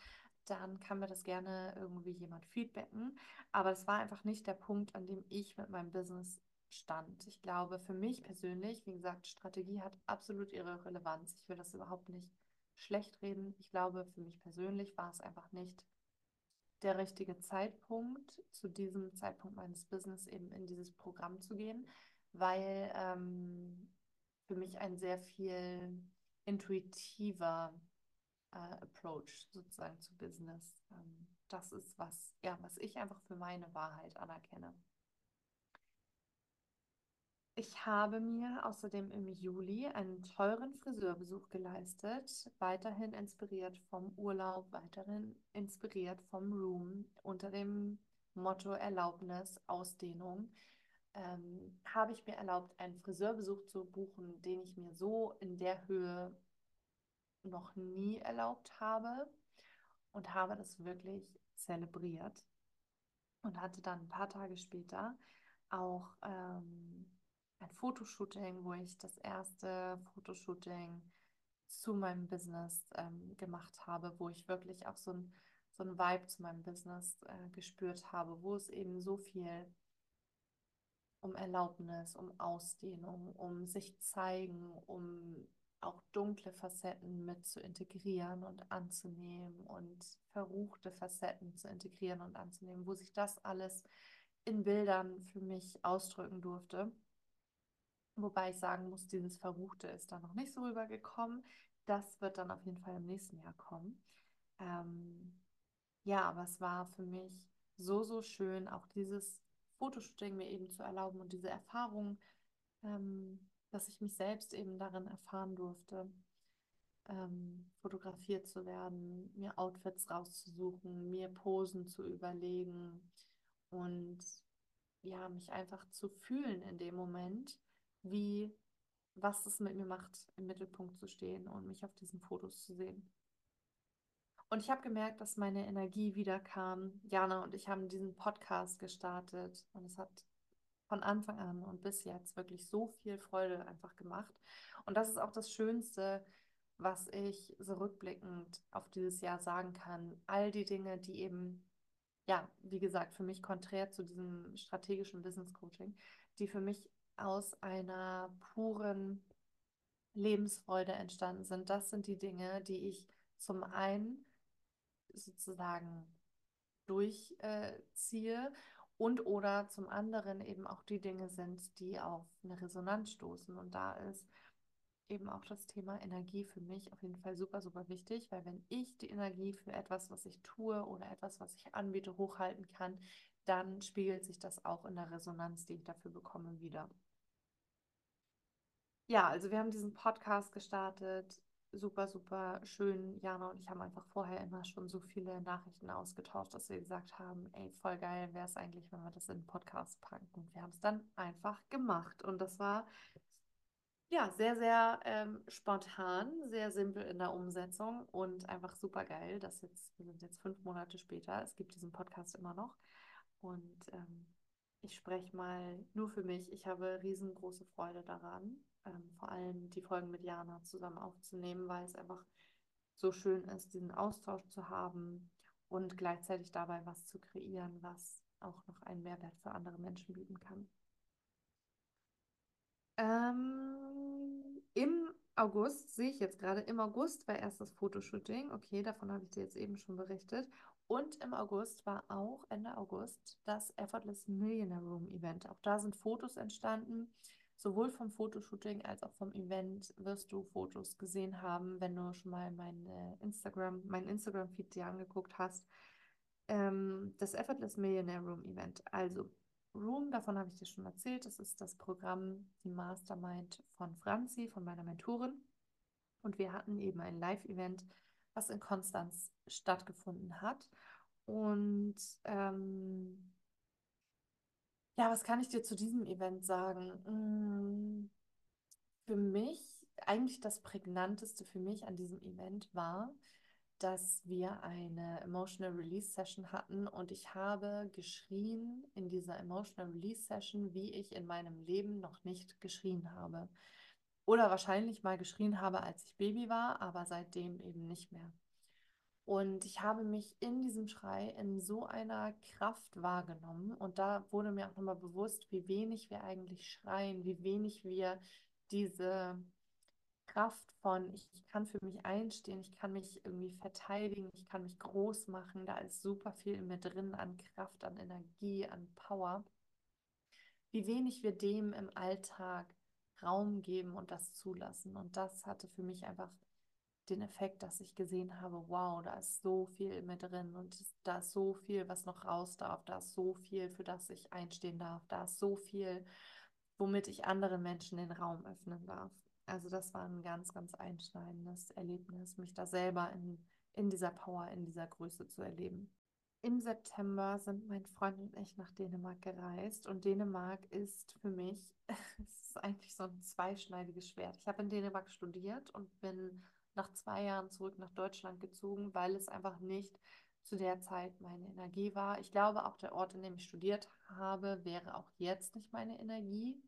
dann kann mir das gerne irgendwie jemand feedbacken. Aber es war einfach nicht der Punkt, an dem ich mit meinem Business stand. Ich glaube, für mich persönlich, wie gesagt, Strategie hat absolut ihre Relevanz. Ich will das überhaupt nicht schlecht reden. Ich glaube, für mich persönlich war es einfach nicht der richtige Zeitpunkt, zu diesem Zeitpunkt meines Business eben in dieses Programm zu gehen, weil ähm, für mich ein sehr viel intuitiver Approach sozusagen zu Business. Ähm, das ist was, ja, was ich einfach für meine Wahrheit anerkenne. Ich habe mir außerdem im Juli einen teuren Friseurbesuch geleistet, weiterhin inspiriert vom Urlaub, weiterhin inspiriert vom Room unter dem Motto Erlaubnis, Ausdehnung. Ähm, habe ich mir erlaubt, einen Friseurbesuch zu buchen, den ich mir so in der Höhe noch nie erlaubt habe und habe das wirklich zelebriert und hatte dann ein paar Tage später auch ähm, ein Fotoshooting, wo ich das erste Fotoshooting zu meinem Business ähm, gemacht habe, wo ich wirklich auch so ein, so ein Vibe zu meinem Business äh, gespürt habe, wo es eben so viel um Erlaubnis, um Ausdehnung, um sich zeigen, um auch dunkle Facetten mit zu integrieren und anzunehmen und verruchte Facetten zu integrieren und anzunehmen, wo sich das alles in Bildern für mich ausdrücken durfte. Wobei ich sagen muss, dieses Verruchte ist da noch nicht so rübergekommen. Das wird dann auf jeden Fall im nächsten Jahr kommen. Ähm, ja, aber es war für mich so, so schön, auch dieses Fotoshooting mir eben zu erlauben und diese Erfahrung, ähm, dass ich mich selbst eben darin erfahren durfte, ähm, fotografiert zu werden, mir Outfits rauszusuchen, mir Posen zu überlegen und ja, mich einfach zu fühlen in dem Moment wie, was es mit mir macht, im Mittelpunkt zu stehen und mich auf diesen Fotos zu sehen. Und ich habe gemerkt, dass meine Energie wieder kam. Jana und ich haben diesen Podcast gestartet und es hat von Anfang an und bis jetzt wirklich so viel Freude einfach gemacht. Und das ist auch das Schönste, was ich so rückblickend auf dieses Jahr sagen kann. All die Dinge, die eben, ja, wie gesagt, für mich konträr zu diesem strategischen Business Coaching, die für mich aus einer puren Lebensfreude entstanden sind. Das sind die Dinge, die ich zum einen sozusagen durchziehe und oder zum anderen eben auch die Dinge sind, die auf eine Resonanz stoßen. Und da ist eben auch das Thema Energie für mich auf jeden Fall super, super wichtig, weil wenn ich die Energie für etwas, was ich tue oder etwas, was ich anbiete, hochhalten kann, dann spiegelt sich das auch in der Resonanz, die ich dafür bekomme, wieder. Ja, also wir haben diesen Podcast gestartet. Super, super schön. Jana und ich haben einfach vorher immer schon so viele Nachrichten ausgetauscht, dass wir gesagt haben, ey, voll geil wäre es eigentlich, wenn wir das in den Podcast packen. Und wir haben es dann einfach gemacht. Und das war ja sehr, sehr ähm, spontan, sehr simpel in der Umsetzung und einfach super geil, dass jetzt, wir sind jetzt fünf Monate später, es gibt diesen Podcast immer noch. Und ähm, ich spreche mal nur für mich. Ich habe riesengroße Freude daran, ähm, vor allem die Folgen mit Jana zusammen aufzunehmen, weil es einfach so schön ist, diesen Austausch zu haben und gleichzeitig dabei was zu kreieren, was auch noch einen Mehrwert für andere Menschen bieten kann. Ähm, Im August, sehe ich jetzt gerade, im August war erst das Fotoshooting. Okay, davon habe ich dir jetzt eben schon berichtet. Und im August war auch Ende August das Effortless Millionaire Room Event. Auch da sind Fotos entstanden. Sowohl vom Fotoshooting als auch vom Event wirst du Fotos gesehen haben, wenn du schon mal mein Instagram, meinen Instagram-Feed dir angeguckt hast. Ähm, das Effortless Millionaire Room Event. Also Room, davon habe ich dir schon erzählt. Das ist das Programm, die Mastermind von Franzi, von meiner Mentorin. Und wir hatten eben ein Live-Event, was in Konstanz stattgefunden hat. Und ähm, ja, was kann ich dir zu diesem Event sagen? Mm, für mich, eigentlich das Prägnanteste für mich an diesem Event war, dass wir eine Emotional Release Session hatten und ich habe geschrien in dieser Emotional Release Session, wie ich in meinem Leben noch nicht geschrien habe. Oder wahrscheinlich mal geschrien habe, als ich Baby war, aber seitdem eben nicht mehr. Und ich habe mich in diesem Schrei in so einer Kraft wahrgenommen. Und da wurde mir auch nochmal bewusst, wie wenig wir eigentlich schreien, wie wenig wir diese Kraft von, ich, kann für mich einstehen, ich kann mich irgendwie verteidigen, ich kann mich groß machen. Da ist super viel in mir drin an Kraft, an Energie, an Power. Wie wenig wir dem im Alltag Raum geben und das zulassen. Und das hatte für mich einfach den Effekt, dass ich gesehen habe, wow, da ist so viel mir drin und da ist so viel, was noch raus darf, da ist so viel, für das ich einstehen darf, da ist so viel, womit ich anderen Menschen den Raum öffnen darf. Also das war ein ganz, ganz einschneidendes Erlebnis, mich da selber in, in dieser Power, in dieser Größe zu erleben. Im September sind mein Freund und ich nach Dänemark gereist und Dänemark ist für mich, es ist eigentlich so ein zweischneidiges Schwert. Ich habe in Dänemark studiert und bin nach zwei Jahren zurück nach Deutschland gezogen, weil es einfach nicht zu der Zeit meine Energie war. Ich glaube, auch der Ort, in dem ich studiert habe, wäre auch jetzt nicht meine Energie.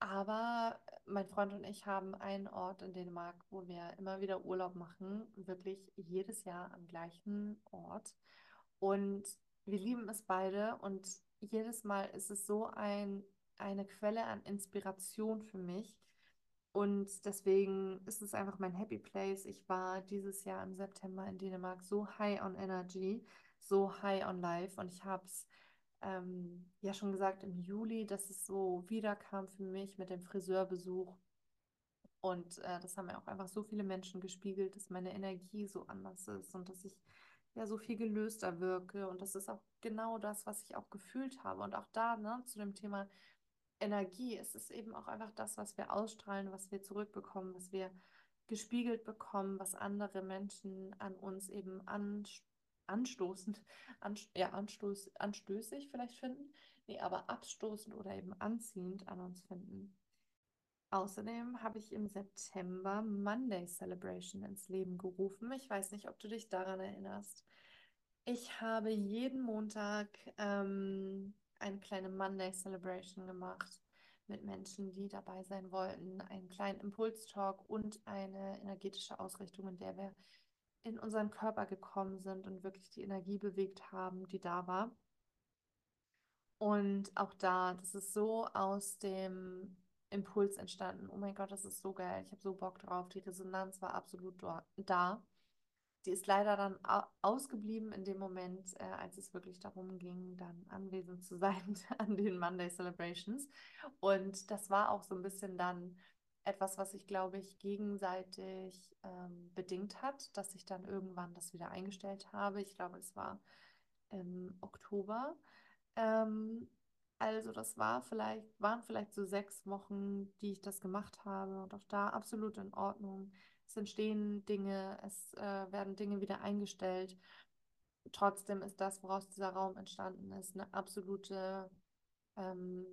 Aber mein Freund und ich haben einen Ort in Dänemark, wo wir immer wieder Urlaub machen, wirklich jedes Jahr am gleichen Ort. Und wir lieben es beide und jedes Mal ist es so ein, eine Quelle an Inspiration für mich, und deswegen ist es einfach mein Happy Place. Ich war dieses Jahr im September in Dänemark so high on Energy, so high on Life. Und ich habe es ähm, ja schon gesagt im Juli, dass es so wiederkam für mich mit dem Friseurbesuch. Und äh, das haben mir auch einfach so viele Menschen gespiegelt, dass meine Energie so anders ist und dass ich ja so viel gelöster wirke. Und das ist auch genau das, was ich auch gefühlt habe. Und auch da, ne, zu dem Thema Energie. Es ist eben auch einfach das, was wir ausstrahlen, was wir zurückbekommen, was wir gespiegelt bekommen, was andere Menschen an uns eben anstoßend, anst ja, anstoß, anstößig vielleicht finden, nee, aber abstoßend oder eben anziehend an uns finden. Außerdem habe ich im September Monday Celebration ins Leben gerufen. Ich weiß nicht, ob du dich daran erinnerst. Ich habe jeden Montag ähm, eine kleine Monday Celebration gemacht mit Menschen, die dabei sein wollten, einen kleinen Impulstalk und eine energetische Ausrichtung, in der wir in unseren Körper gekommen sind und wirklich die Energie bewegt haben, die da war. Und auch da, das ist so aus dem Impuls entstanden. Oh mein Gott, das ist so geil. Ich habe so Bock drauf. Die Resonanz war absolut da. Die ist leider dann ausgeblieben in dem Moment, äh, als es wirklich darum ging, dann anwesend zu sein an den Monday Celebrations. Und das war auch so ein bisschen dann etwas, was sich, glaube ich, gegenseitig ähm, bedingt hat, dass ich dann irgendwann das wieder eingestellt habe. Ich glaube, es war im Oktober. Ähm, also das war vielleicht, waren vielleicht so sechs Wochen, die ich das gemacht habe und auch da absolut in Ordnung es entstehen Dinge, es äh, werden Dinge wieder eingestellt. Trotzdem ist das, woraus dieser Raum entstanden ist, eine absolute, ähm,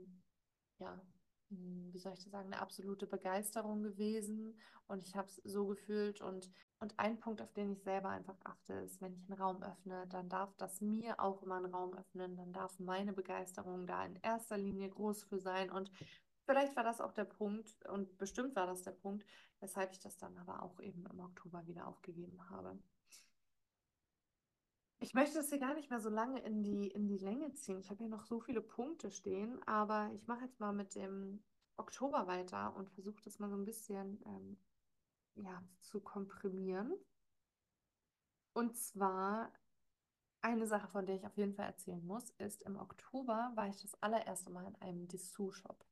ja, hm, wie soll ich das sagen, eine absolute Begeisterung gewesen. Und ich habe es so gefühlt. Und, und ein Punkt, auf den ich selber einfach achte, ist, wenn ich einen Raum öffne, dann darf das mir auch immer einen Raum öffnen. Dann darf meine Begeisterung da in erster Linie groß für sein. Und vielleicht war das auch der Punkt und bestimmt war das der Punkt, weshalb ich das dann aber auch eben im Oktober wieder aufgegeben habe. Ich möchte das hier gar nicht mehr so lange in die, in die Länge ziehen. Ich habe hier noch so viele Punkte stehen, aber ich mache jetzt mal mit dem Oktober weiter und versuche das mal so ein bisschen ähm, ja, zu komprimieren. Und zwar eine Sache, von der ich auf jeden Fall erzählen muss, ist, im Oktober war ich das allererste Mal in einem Dessous-Shop.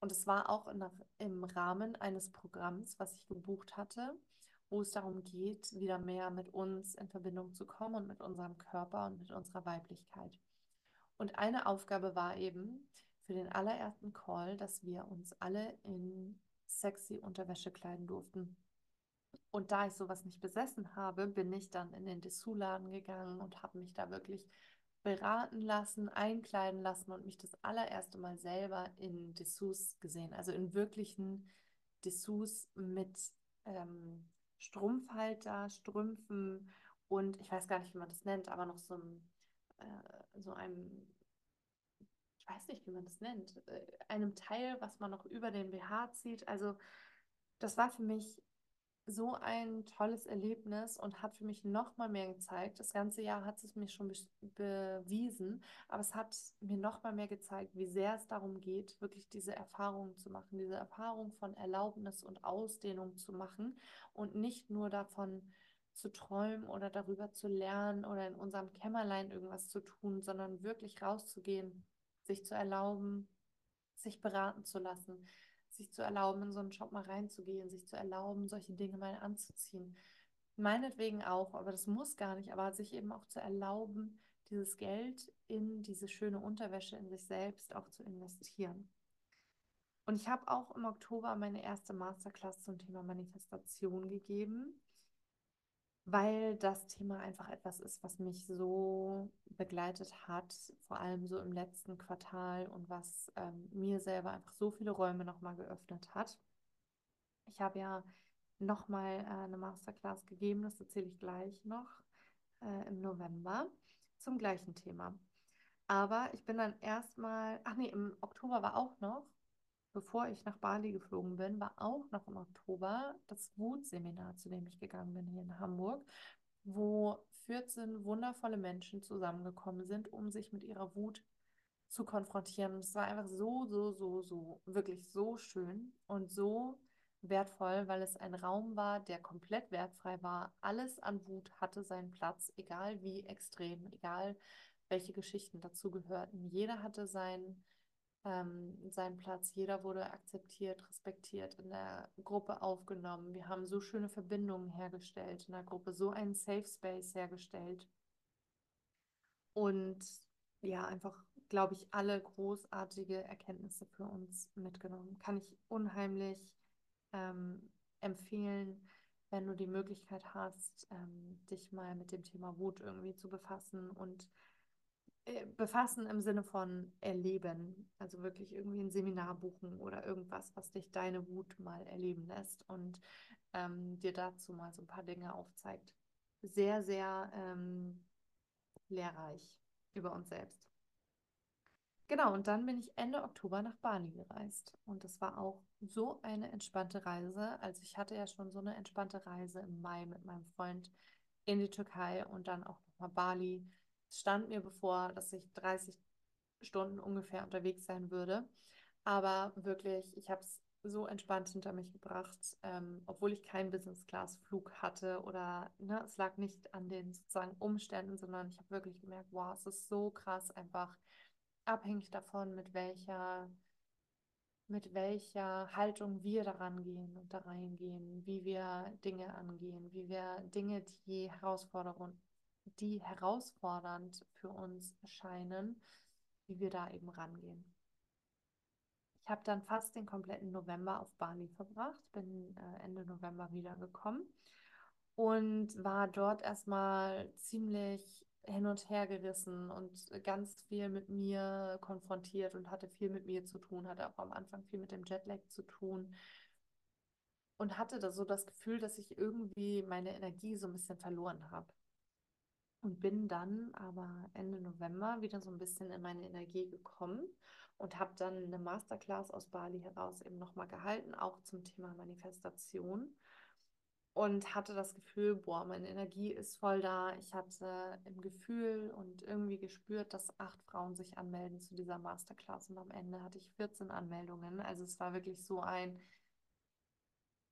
Und es war auch in, im Rahmen eines Programms, was ich gebucht hatte, wo es darum geht, wieder mehr mit uns in Verbindung zu kommen und mit unserem Körper und mit unserer Weiblichkeit. Und eine Aufgabe war eben für den allerersten Call, dass wir uns alle in sexy Unterwäsche kleiden durften. Und da ich sowas nicht besessen habe, bin ich dann in den Dessous-Laden gegangen und habe mich da wirklich beraten lassen, einkleiden lassen und mich das allererste Mal selber in Dessous gesehen. Also in wirklichen Dessous mit ähm, Strumpfhalter, Strümpfen und ich weiß gar nicht, wie man das nennt, aber noch so, ein, äh, so einem, ich weiß nicht, wie man das nennt, äh, einem Teil, was man noch über den BH zieht. Also das war für mich so ein tolles Erlebnis und hat für mich noch mal mehr gezeigt. Das ganze Jahr hat es mir schon be bewiesen, aber es hat mir noch mal mehr gezeigt, wie sehr es darum geht, wirklich diese Erfahrung zu machen, diese Erfahrung von Erlaubnis und Ausdehnung zu machen und nicht nur davon zu träumen oder darüber zu lernen oder in unserem Kämmerlein irgendwas zu tun, sondern wirklich rauszugehen, sich zu erlauben, sich beraten zu lassen, sich zu erlauben, in so einen Shop mal reinzugehen, sich zu erlauben, solche Dinge mal anzuziehen. Meinetwegen auch, aber das muss gar nicht, aber sich eben auch zu erlauben, dieses Geld in diese schöne Unterwäsche in sich selbst auch zu investieren. Und ich habe auch im Oktober meine erste Masterclass zum Thema Manifestation gegeben weil das Thema einfach etwas ist, was mich so begleitet hat, vor allem so im letzten Quartal und was ähm, mir selber einfach so viele Räume nochmal geöffnet hat. Ich habe ja nochmal äh, eine Masterclass gegeben, das erzähle ich gleich noch äh, im November zum gleichen Thema. Aber ich bin dann erstmal, ach nee, im Oktober war auch noch bevor ich nach Bali geflogen bin, war auch noch im Oktober das Wutseminar, zu dem ich gegangen bin hier in Hamburg, wo 14 wundervolle Menschen zusammengekommen sind, um sich mit ihrer Wut zu konfrontieren. Und es war einfach so, so, so, so, wirklich so schön und so wertvoll, weil es ein Raum war, der komplett wertfrei war. Alles an Wut hatte seinen Platz, egal wie extrem, egal welche Geschichten dazu gehörten. Jeder hatte seinen ähm, seinen Platz. Jeder wurde akzeptiert, respektiert, in der Gruppe aufgenommen. Wir haben so schöne Verbindungen hergestellt in der Gruppe, so einen Safe Space hergestellt. Und ja, einfach, glaube ich, alle großartige Erkenntnisse für uns mitgenommen. Kann ich unheimlich ähm, empfehlen, wenn du die Möglichkeit hast, ähm, dich mal mit dem Thema Wut irgendwie zu befassen und befassen im Sinne von erleben. Also wirklich irgendwie ein Seminar buchen oder irgendwas, was dich deine Wut mal erleben lässt und ähm, dir dazu mal so ein paar Dinge aufzeigt. Sehr, sehr ähm, lehrreich über uns selbst. Genau, und dann bin ich Ende Oktober nach Bali gereist. Und das war auch so eine entspannte Reise. Also ich hatte ja schon so eine entspannte Reise im Mai mit meinem Freund in die Türkei und dann auch nochmal Bali stand mir bevor, dass ich 30 Stunden ungefähr unterwegs sein würde. Aber wirklich, ich habe es so entspannt hinter mich gebracht, ähm, obwohl ich keinen Business-Class-Flug hatte oder ne, es lag nicht an den sozusagen Umständen, sondern ich habe wirklich gemerkt, wow, es ist so krass, einfach abhängig davon, mit welcher, mit welcher Haltung wir daran gehen und da reingehen, wie wir Dinge angehen, wie wir Dinge, die Herausforderungen die herausfordernd für uns erscheinen, wie wir da eben rangehen. Ich habe dann fast den kompletten November auf Bali verbracht, bin äh, Ende November wiedergekommen und war dort erstmal ziemlich hin und her gerissen und ganz viel mit mir konfrontiert und hatte viel mit mir zu tun, hatte auch am Anfang viel mit dem Jetlag zu tun und hatte da so das Gefühl, dass ich irgendwie meine Energie so ein bisschen verloren habe. Und bin dann aber Ende November wieder so ein bisschen in meine Energie gekommen und habe dann eine Masterclass aus Bali heraus eben nochmal gehalten, auch zum Thema Manifestation und hatte das Gefühl, boah, meine Energie ist voll da. Ich hatte im Gefühl und irgendwie gespürt, dass acht Frauen sich anmelden zu dieser Masterclass und am Ende hatte ich 14 Anmeldungen. Also es war wirklich so ein,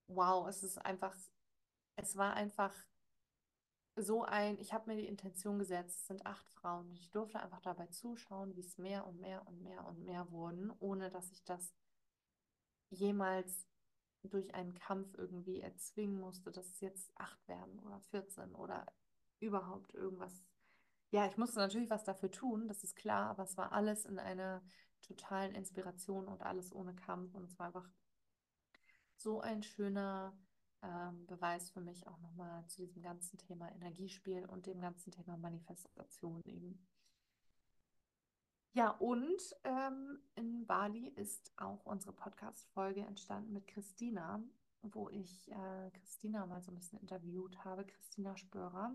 wow, es ist einfach, es war einfach so ein, ich habe mir die Intention gesetzt, es sind acht Frauen und ich durfte einfach dabei zuschauen, wie es mehr und mehr und mehr und mehr wurden, ohne dass ich das jemals durch einen Kampf irgendwie erzwingen musste, dass es jetzt acht werden oder 14 oder überhaupt irgendwas. Ja, ich musste natürlich was dafür tun, das ist klar, aber es war alles in einer totalen Inspiration und alles ohne Kampf und es war einfach so ein schöner ähm, Beweis für mich auch nochmal zu diesem ganzen Thema Energiespiel und dem ganzen Thema Manifestation eben. Ja, und ähm, in Bali ist auch unsere Podcast-Folge entstanden mit Christina, wo ich äh, Christina mal so ein bisschen interviewt habe, Christina Spörer.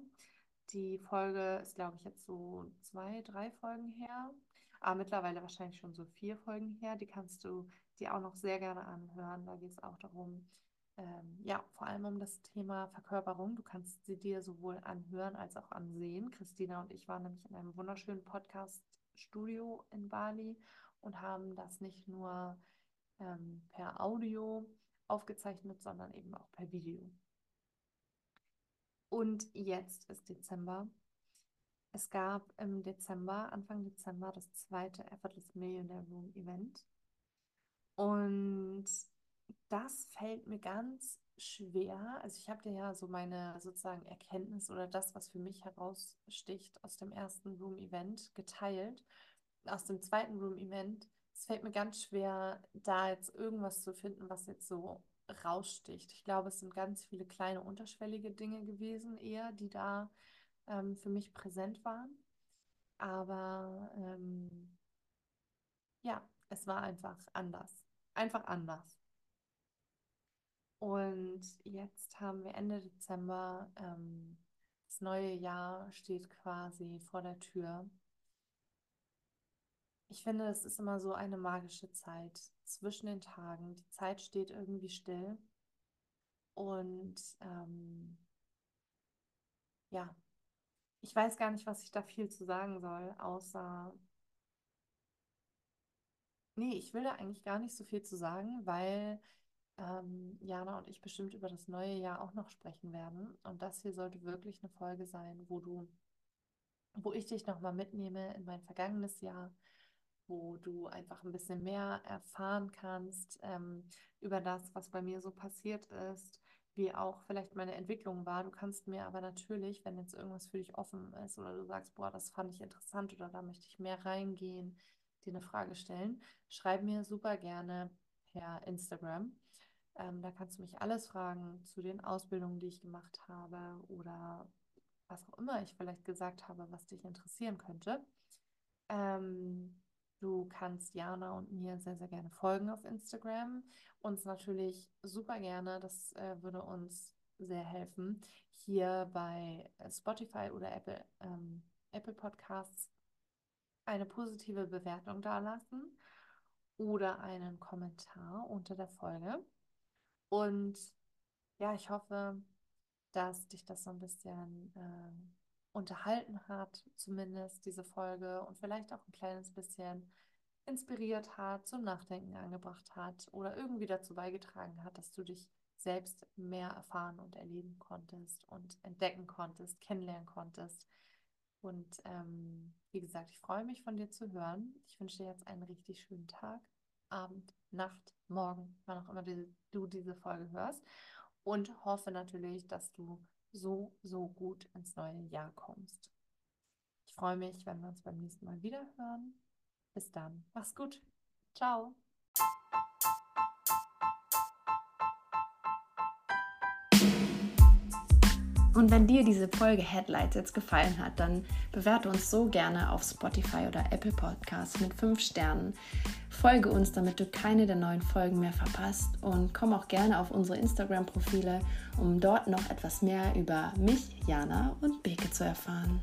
Die Folge ist, glaube ich, jetzt so zwei, drei Folgen her, aber mittlerweile wahrscheinlich schon so vier Folgen her. Die kannst du dir auch noch sehr gerne anhören. Da geht es auch darum, ähm, ja, vor allem um das Thema Verkörperung. Du kannst sie dir sowohl anhören als auch ansehen. Christina und ich waren nämlich in einem wunderschönen Podcast-Studio in Bali und haben das nicht nur ähm, per Audio aufgezeichnet, sondern eben auch per Video. Und jetzt ist Dezember. Es gab im Dezember, Anfang Dezember, das zweite Effortless Millionaire Room Event. Und das fällt mir ganz schwer. Also ich habe dir ja so meine sozusagen Erkenntnis oder das, was für mich heraussticht aus dem ersten Room-Event geteilt. Aus dem zweiten Room-Event. Es fällt mir ganz schwer, da jetzt irgendwas zu finden, was jetzt so raussticht. Ich glaube, es sind ganz viele kleine unterschwellige Dinge gewesen, eher, die da ähm, für mich präsent waren. Aber ähm, ja, es war einfach anders. Einfach anders. Und jetzt haben wir Ende Dezember, ähm, das neue Jahr steht quasi vor der Tür. Ich finde, es ist immer so eine magische Zeit zwischen den Tagen. Die Zeit steht irgendwie still. Und ähm, ja, ich weiß gar nicht, was ich da viel zu sagen soll, außer. Nee, ich will da eigentlich gar nicht so viel zu sagen, weil ähm, Jana und ich bestimmt über das neue Jahr auch noch sprechen werden. Und das hier sollte wirklich eine Folge sein, wo du, wo ich dich nochmal mitnehme in mein vergangenes Jahr, wo du einfach ein bisschen mehr erfahren kannst ähm, über das, was bei mir so passiert ist, wie auch vielleicht meine Entwicklung war. Du kannst mir aber natürlich, wenn jetzt irgendwas für dich offen ist oder du sagst, boah, das fand ich interessant oder da möchte ich mehr reingehen, dir eine Frage stellen, schreib mir super gerne per Instagram. Ähm, da kannst du mich alles fragen zu den Ausbildungen, die ich gemacht habe oder was auch immer ich vielleicht gesagt habe, was dich interessieren könnte. Ähm, du kannst Jana und mir sehr, sehr gerne folgen auf Instagram. Uns natürlich super gerne, das äh, würde uns sehr helfen, hier bei Spotify oder Apple, ähm, Apple Podcasts eine positive Bewertung dalassen oder einen Kommentar unter der Folge. Und ja, ich hoffe, dass dich das so ein bisschen äh, unterhalten hat, zumindest diese Folge und vielleicht auch ein kleines bisschen inspiriert hat, zum Nachdenken angebracht hat oder irgendwie dazu beigetragen hat, dass du dich selbst mehr erfahren und erleben konntest und entdecken konntest, kennenlernen konntest. Und ähm, wie gesagt, ich freue mich von dir zu hören. Ich wünsche dir jetzt einen richtig schönen Tag, Abend, Nacht, Morgen, wann auch immer du diese Folge hörst. Und hoffe natürlich, dass du so, so gut ins neue Jahr kommst. Ich freue mich, wenn wir uns beim nächsten Mal wieder hören. Bis dann. Mach's gut. Ciao. Und wenn dir diese Folge Headlights jetzt gefallen hat, dann bewerte uns so gerne auf Spotify oder Apple Podcasts mit 5 Sternen. Folge uns, damit du keine der neuen Folgen mehr verpasst und komm auch gerne auf unsere Instagram-Profile, um dort noch etwas mehr über mich, Jana und Beke zu erfahren.